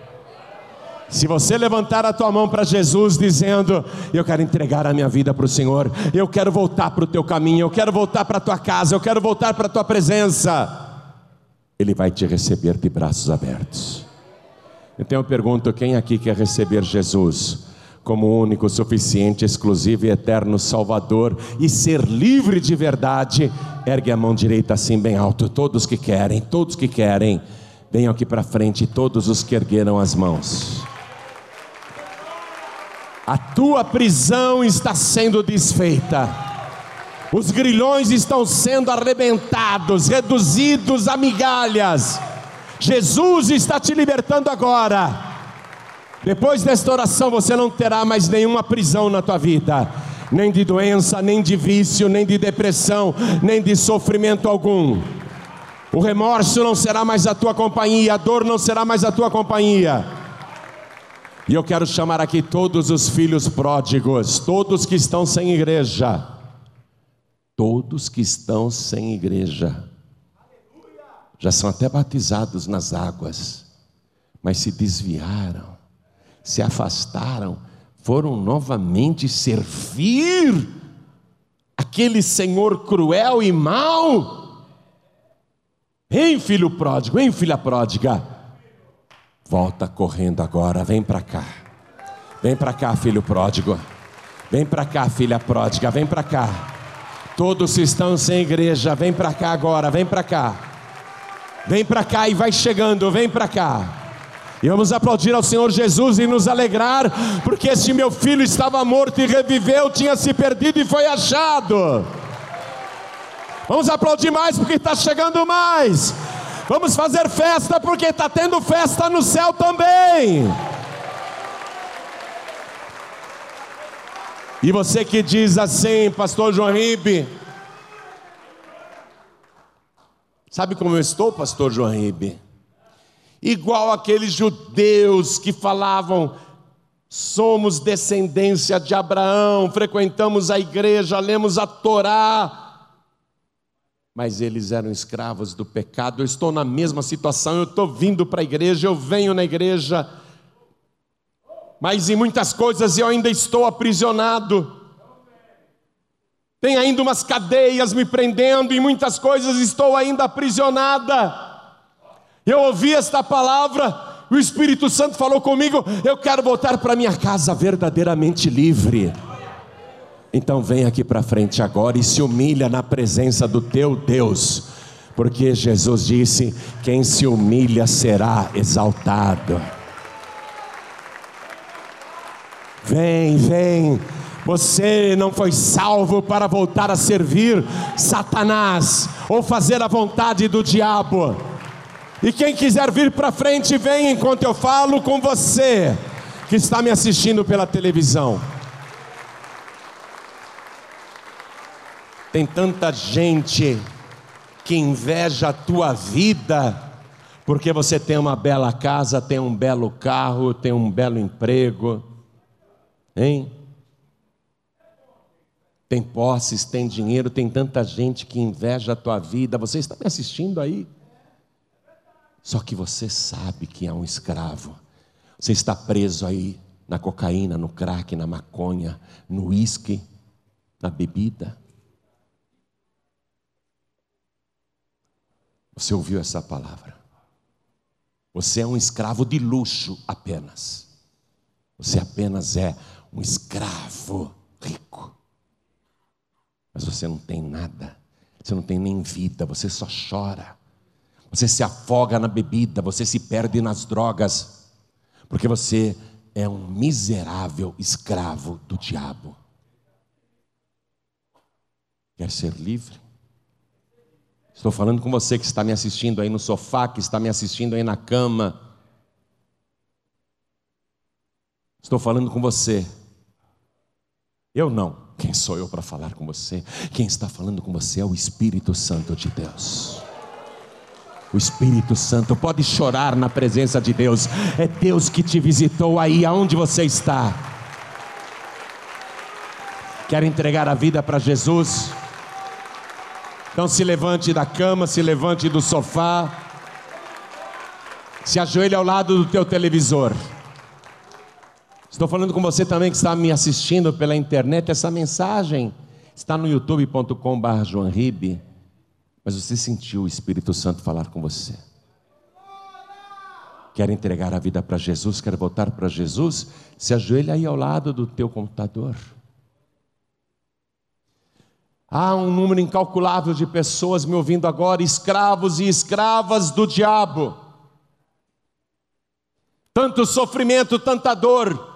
Se você levantar a tua mão para Jesus dizendo: Eu quero entregar a minha vida para o Senhor, eu quero voltar para o teu caminho, eu quero voltar para a tua casa, eu quero voltar para a tua presença, Ele vai te receber de braços abertos. Então eu pergunto: quem aqui quer receber Jesus? como único, suficiente, exclusivo e eterno Salvador e ser livre de verdade, ergue a mão direita assim bem alto. Todos que querem, todos que querem, venham aqui para frente, todos os que ergueram as mãos. Tua prisão está sendo desfeita. Os grilhões estão sendo arrebentados, reduzidos a migalhas. Jesus está te libertando agora. Depois desta oração, você não terá mais nenhuma prisão na tua vida, nem de doença, nem de vício, nem de depressão, nem de sofrimento algum. O remorso não será mais a tua companhia, a dor não será mais a tua companhia. E eu quero chamar aqui todos os filhos pródigos, todos que estão sem igreja. Todos que estão sem igreja. Já são até batizados nas águas, mas se desviaram se afastaram, foram novamente servir aquele senhor cruel e mau. Vem, filho pródigo, vem, filha pródiga. Volta correndo agora, vem para cá. Vem para cá, filho pródigo. Vem para cá, filha pródiga, vem para cá. Todos estão sem igreja, vem para cá agora, vem para cá. Vem para cá e vai chegando, vem para cá. E vamos aplaudir ao Senhor Jesus e nos alegrar, porque este meu filho estava morto e reviveu, tinha se perdido e foi achado. Vamos aplaudir mais, porque está chegando mais. Vamos fazer festa, porque está tendo festa no céu também. E você que diz assim, Pastor João Ribe, sabe como eu estou, Pastor João Ribe? igual aqueles judeus que falavam: somos descendência de Abraão, frequentamos a igreja, lemos a Torá. Mas eles eram escravos do pecado. Eu estou na mesma situação, eu estou vindo para a igreja, eu venho na igreja, mas em muitas coisas eu ainda estou aprisionado. Tem ainda umas cadeias me prendendo, em muitas coisas estou ainda aprisionada. Eu ouvi esta palavra, o Espírito Santo falou comigo: eu quero voltar para minha casa verdadeiramente livre. Então vem aqui para frente agora e se humilha na presença do teu Deus, porque Jesus disse: quem se humilha será exaltado. Vem, vem. Você não foi salvo para voltar a servir Satanás ou fazer a vontade do diabo. E quem quiser vir para frente, vem enquanto eu falo com você que está me assistindo pela televisão. Tem tanta gente que inveja a tua vida, porque você tem uma bela casa, tem um belo carro, tem um belo emprego, hein? Tem posses, tem dinheiro, tem tanta gente que inveja a tua vida. Você está me assistindo aí? Só que você sabe que é um escravo. Você está preso aí na cocaína, no crack, na maconha, no uísque, na bebida. Você ouviu essa palavra? Você é um escravo de luxo apenas. Você apenas é um escravo rico. Mas você não tem nada. Você não tem nem vida, você só chora. Você se afoga na bebida, você se perde nas drogas. Porque você é um miserável escravo do diabo. Quer ser livre? Estou falando com você que está me assistindo aí no sofá, que está me assistindo aí na cama. Estou falando com você. Eu não. Quem sou eu para falar com você? Quem está falando com você é o Espírito Santo de Deus. O Espírito Santo pode chorar na presença de Deus. É Deus que te visitou aí aonde você está. Quer entregar a vida para Jesus? Então se levante da cama, se levante do sofá, se ajoelhe ao lado do teu televisor. Estou falando com você também que está me assistindo pela internet. Essa mensagem está no youtube.com.br mas você sentiu o Espírito Santo falar com você. Quer entregar a vida para Jesus, quer voltar para Jesus? Se ajoelhe aí ao lado do teu computador. Há um número incalculável de pessoas me ouvindo agora, escravos e escravas do diabo. Tanto sofrimento, tanta dor.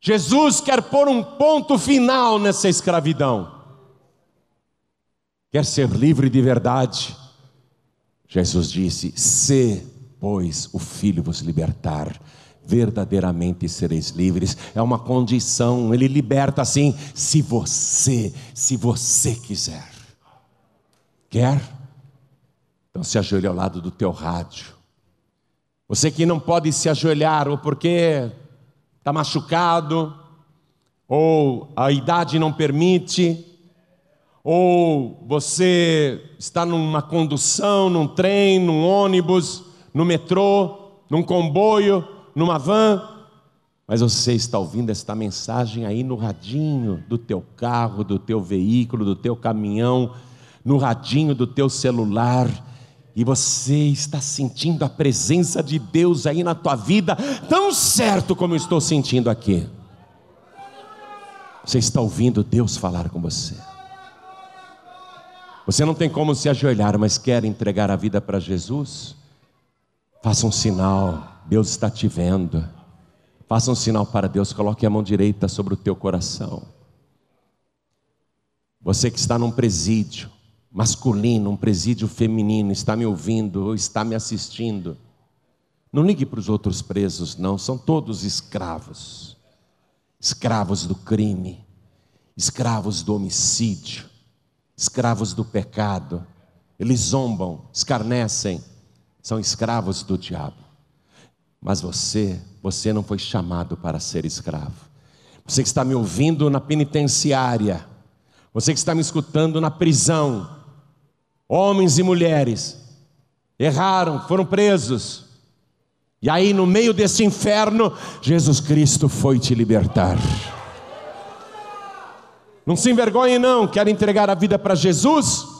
Jesus quer pôr um ponto final nessa escravidão. Quer ser livre de verdade. Jesus disse: Se, pois, o Filho vos libertar, verdadeiramente sereis livres. É uma condição, ele liberta assim, se você, se você quiser. Quer? Então se ajoelhe ao lado do teu rádio. Você que não pode se ajoelhar, ou porque está machucado, ou a idade não permite, ou você está numa condução, num trem, num ônibus, no metrô, num comboio, numa van, mas você está ouvindo esta mensagem aí no radinho do teu carro, do teu veículo, do teu caminhão, no radinho do teu celular, e você está sentindo a presença de Deus aí na tua vida, tão certo como eu estou sentindo aqui. Você está ouvindo Deus falar com você. Você não tem como se ajoelhar, mas quer entregar a vida para Jesus? Faça um sinal Deus está te vendo. Faça um sinal para Deus, coloque a mão direita sobre o teu coração. Você que está num presídio masculino, um presídio feminino, está me ouvindo ou está me assistindo. Não ligue para os outros presos, não, são todos escravos. Escravos do crime, escravos do homicídio, escravos do pecado. Eles zombam, escarnecem, são escravos do diabo. Mas você, você não foi chamado para ser escravo. Você que está me ouvindo na penitenciária, você que está me escutando na prisão, homens e mulheres, erraram, foram presos. E aí, no meio desse inferno, Jesus Cristo foi te libertar. Não se envergonhe, não. Quer entregar a vida para Jesus?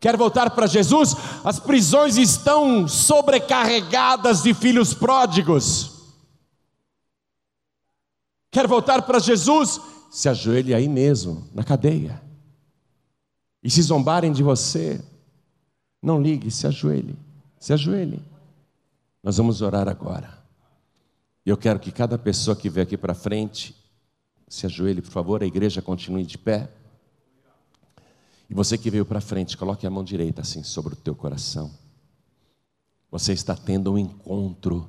Quer voltar para Jesus? As prisões estão sobrecarregadas de filhos pródigos. Quer voltar para Jesus? Se ajoelhe aí mesmo, na cadeia. E se zombarem de você, não ligue, se ajoelhe, se ajoelhe. Nós vamos orar agora. Eu quero que cada pessoa que vem aqui para frente se ajoelhe, por favor, a igreja continue de pé. E você que veio para frente, coloque a mão direita assim sobre o teu coração. Você está tendo um encontro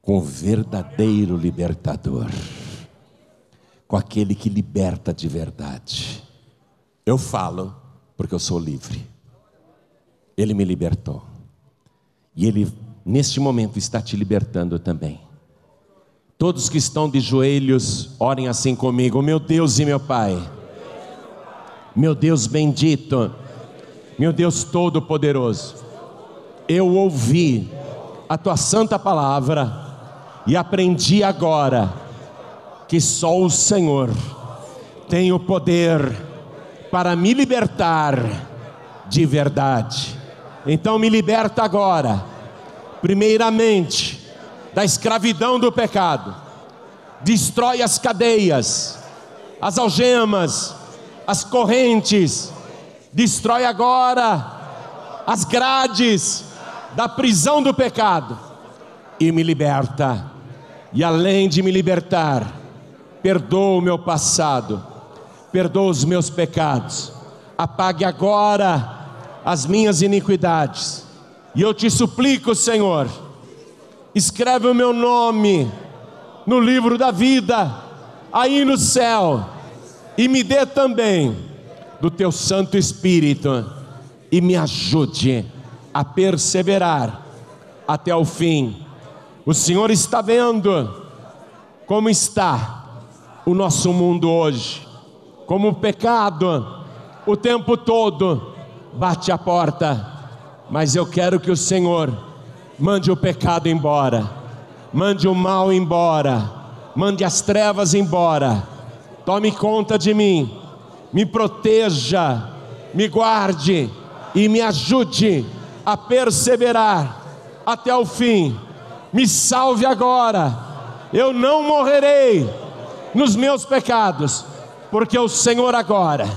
com o verdadeiro libertador, com aquele que liberta de verdade. Eu falo porque eu sou livre. Ele me libertou. E ele neste momento está te libertando também. Todos que estão de joelhos, orem assim comigo, meu Deus e meu Pai meu Deus bendito, meu Deus todo-poderoso, eu ouvi a tua santa palavra E aprendi agora que só o Senhor tem o poder para me libertar de verdade. Então me liberta agora, primeiramente, da escravidão do pecado, destrói as cadeias, as algemas, as correntes, destrói agora as grades da prisão do pecado. E me liberta. E além de me libertar, perdoa o meu passado, perdoa os meus pecados, apague agora as minhas iniquidades. E eu te suplico, Senhor, escreve o meu nome no livro da vida, aí no céu, e me dê também do teu Santo Espírito, e me ajude a perseverar até o fim. O Senhor está vendo como está o nosso mundo hoje, como o pecado o tempo todo bate a porta, mas eu quero que o Senhor mande o pecado embora, mande o mal embora, mande as trevas embora, tome conta de mim, me proteja, me guarde e me ajude a perseverar até o fim. Me salve agora, eu não morrerei nos meus pecados, porque o Senhor agora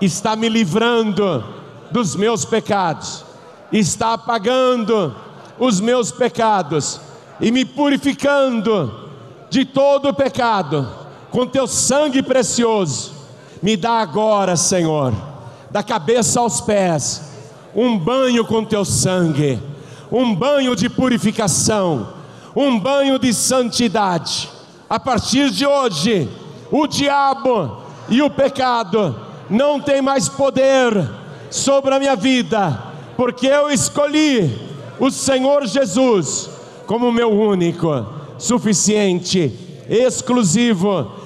está me livrando dos meus pecados, está apagando os meus pecados e me purificando de todo pecado com teu sangue precioso. Me dá agora, Senhor, da cabeça aos pés, um banho com teu sangue, um banho de purificação, um banho de santidade. A partir de hoje, o diabo e o pecado não tem mais poder sobre a minha vida, porque eu escolhi o Senhor Jesus como meu único, suficiente, exclusivo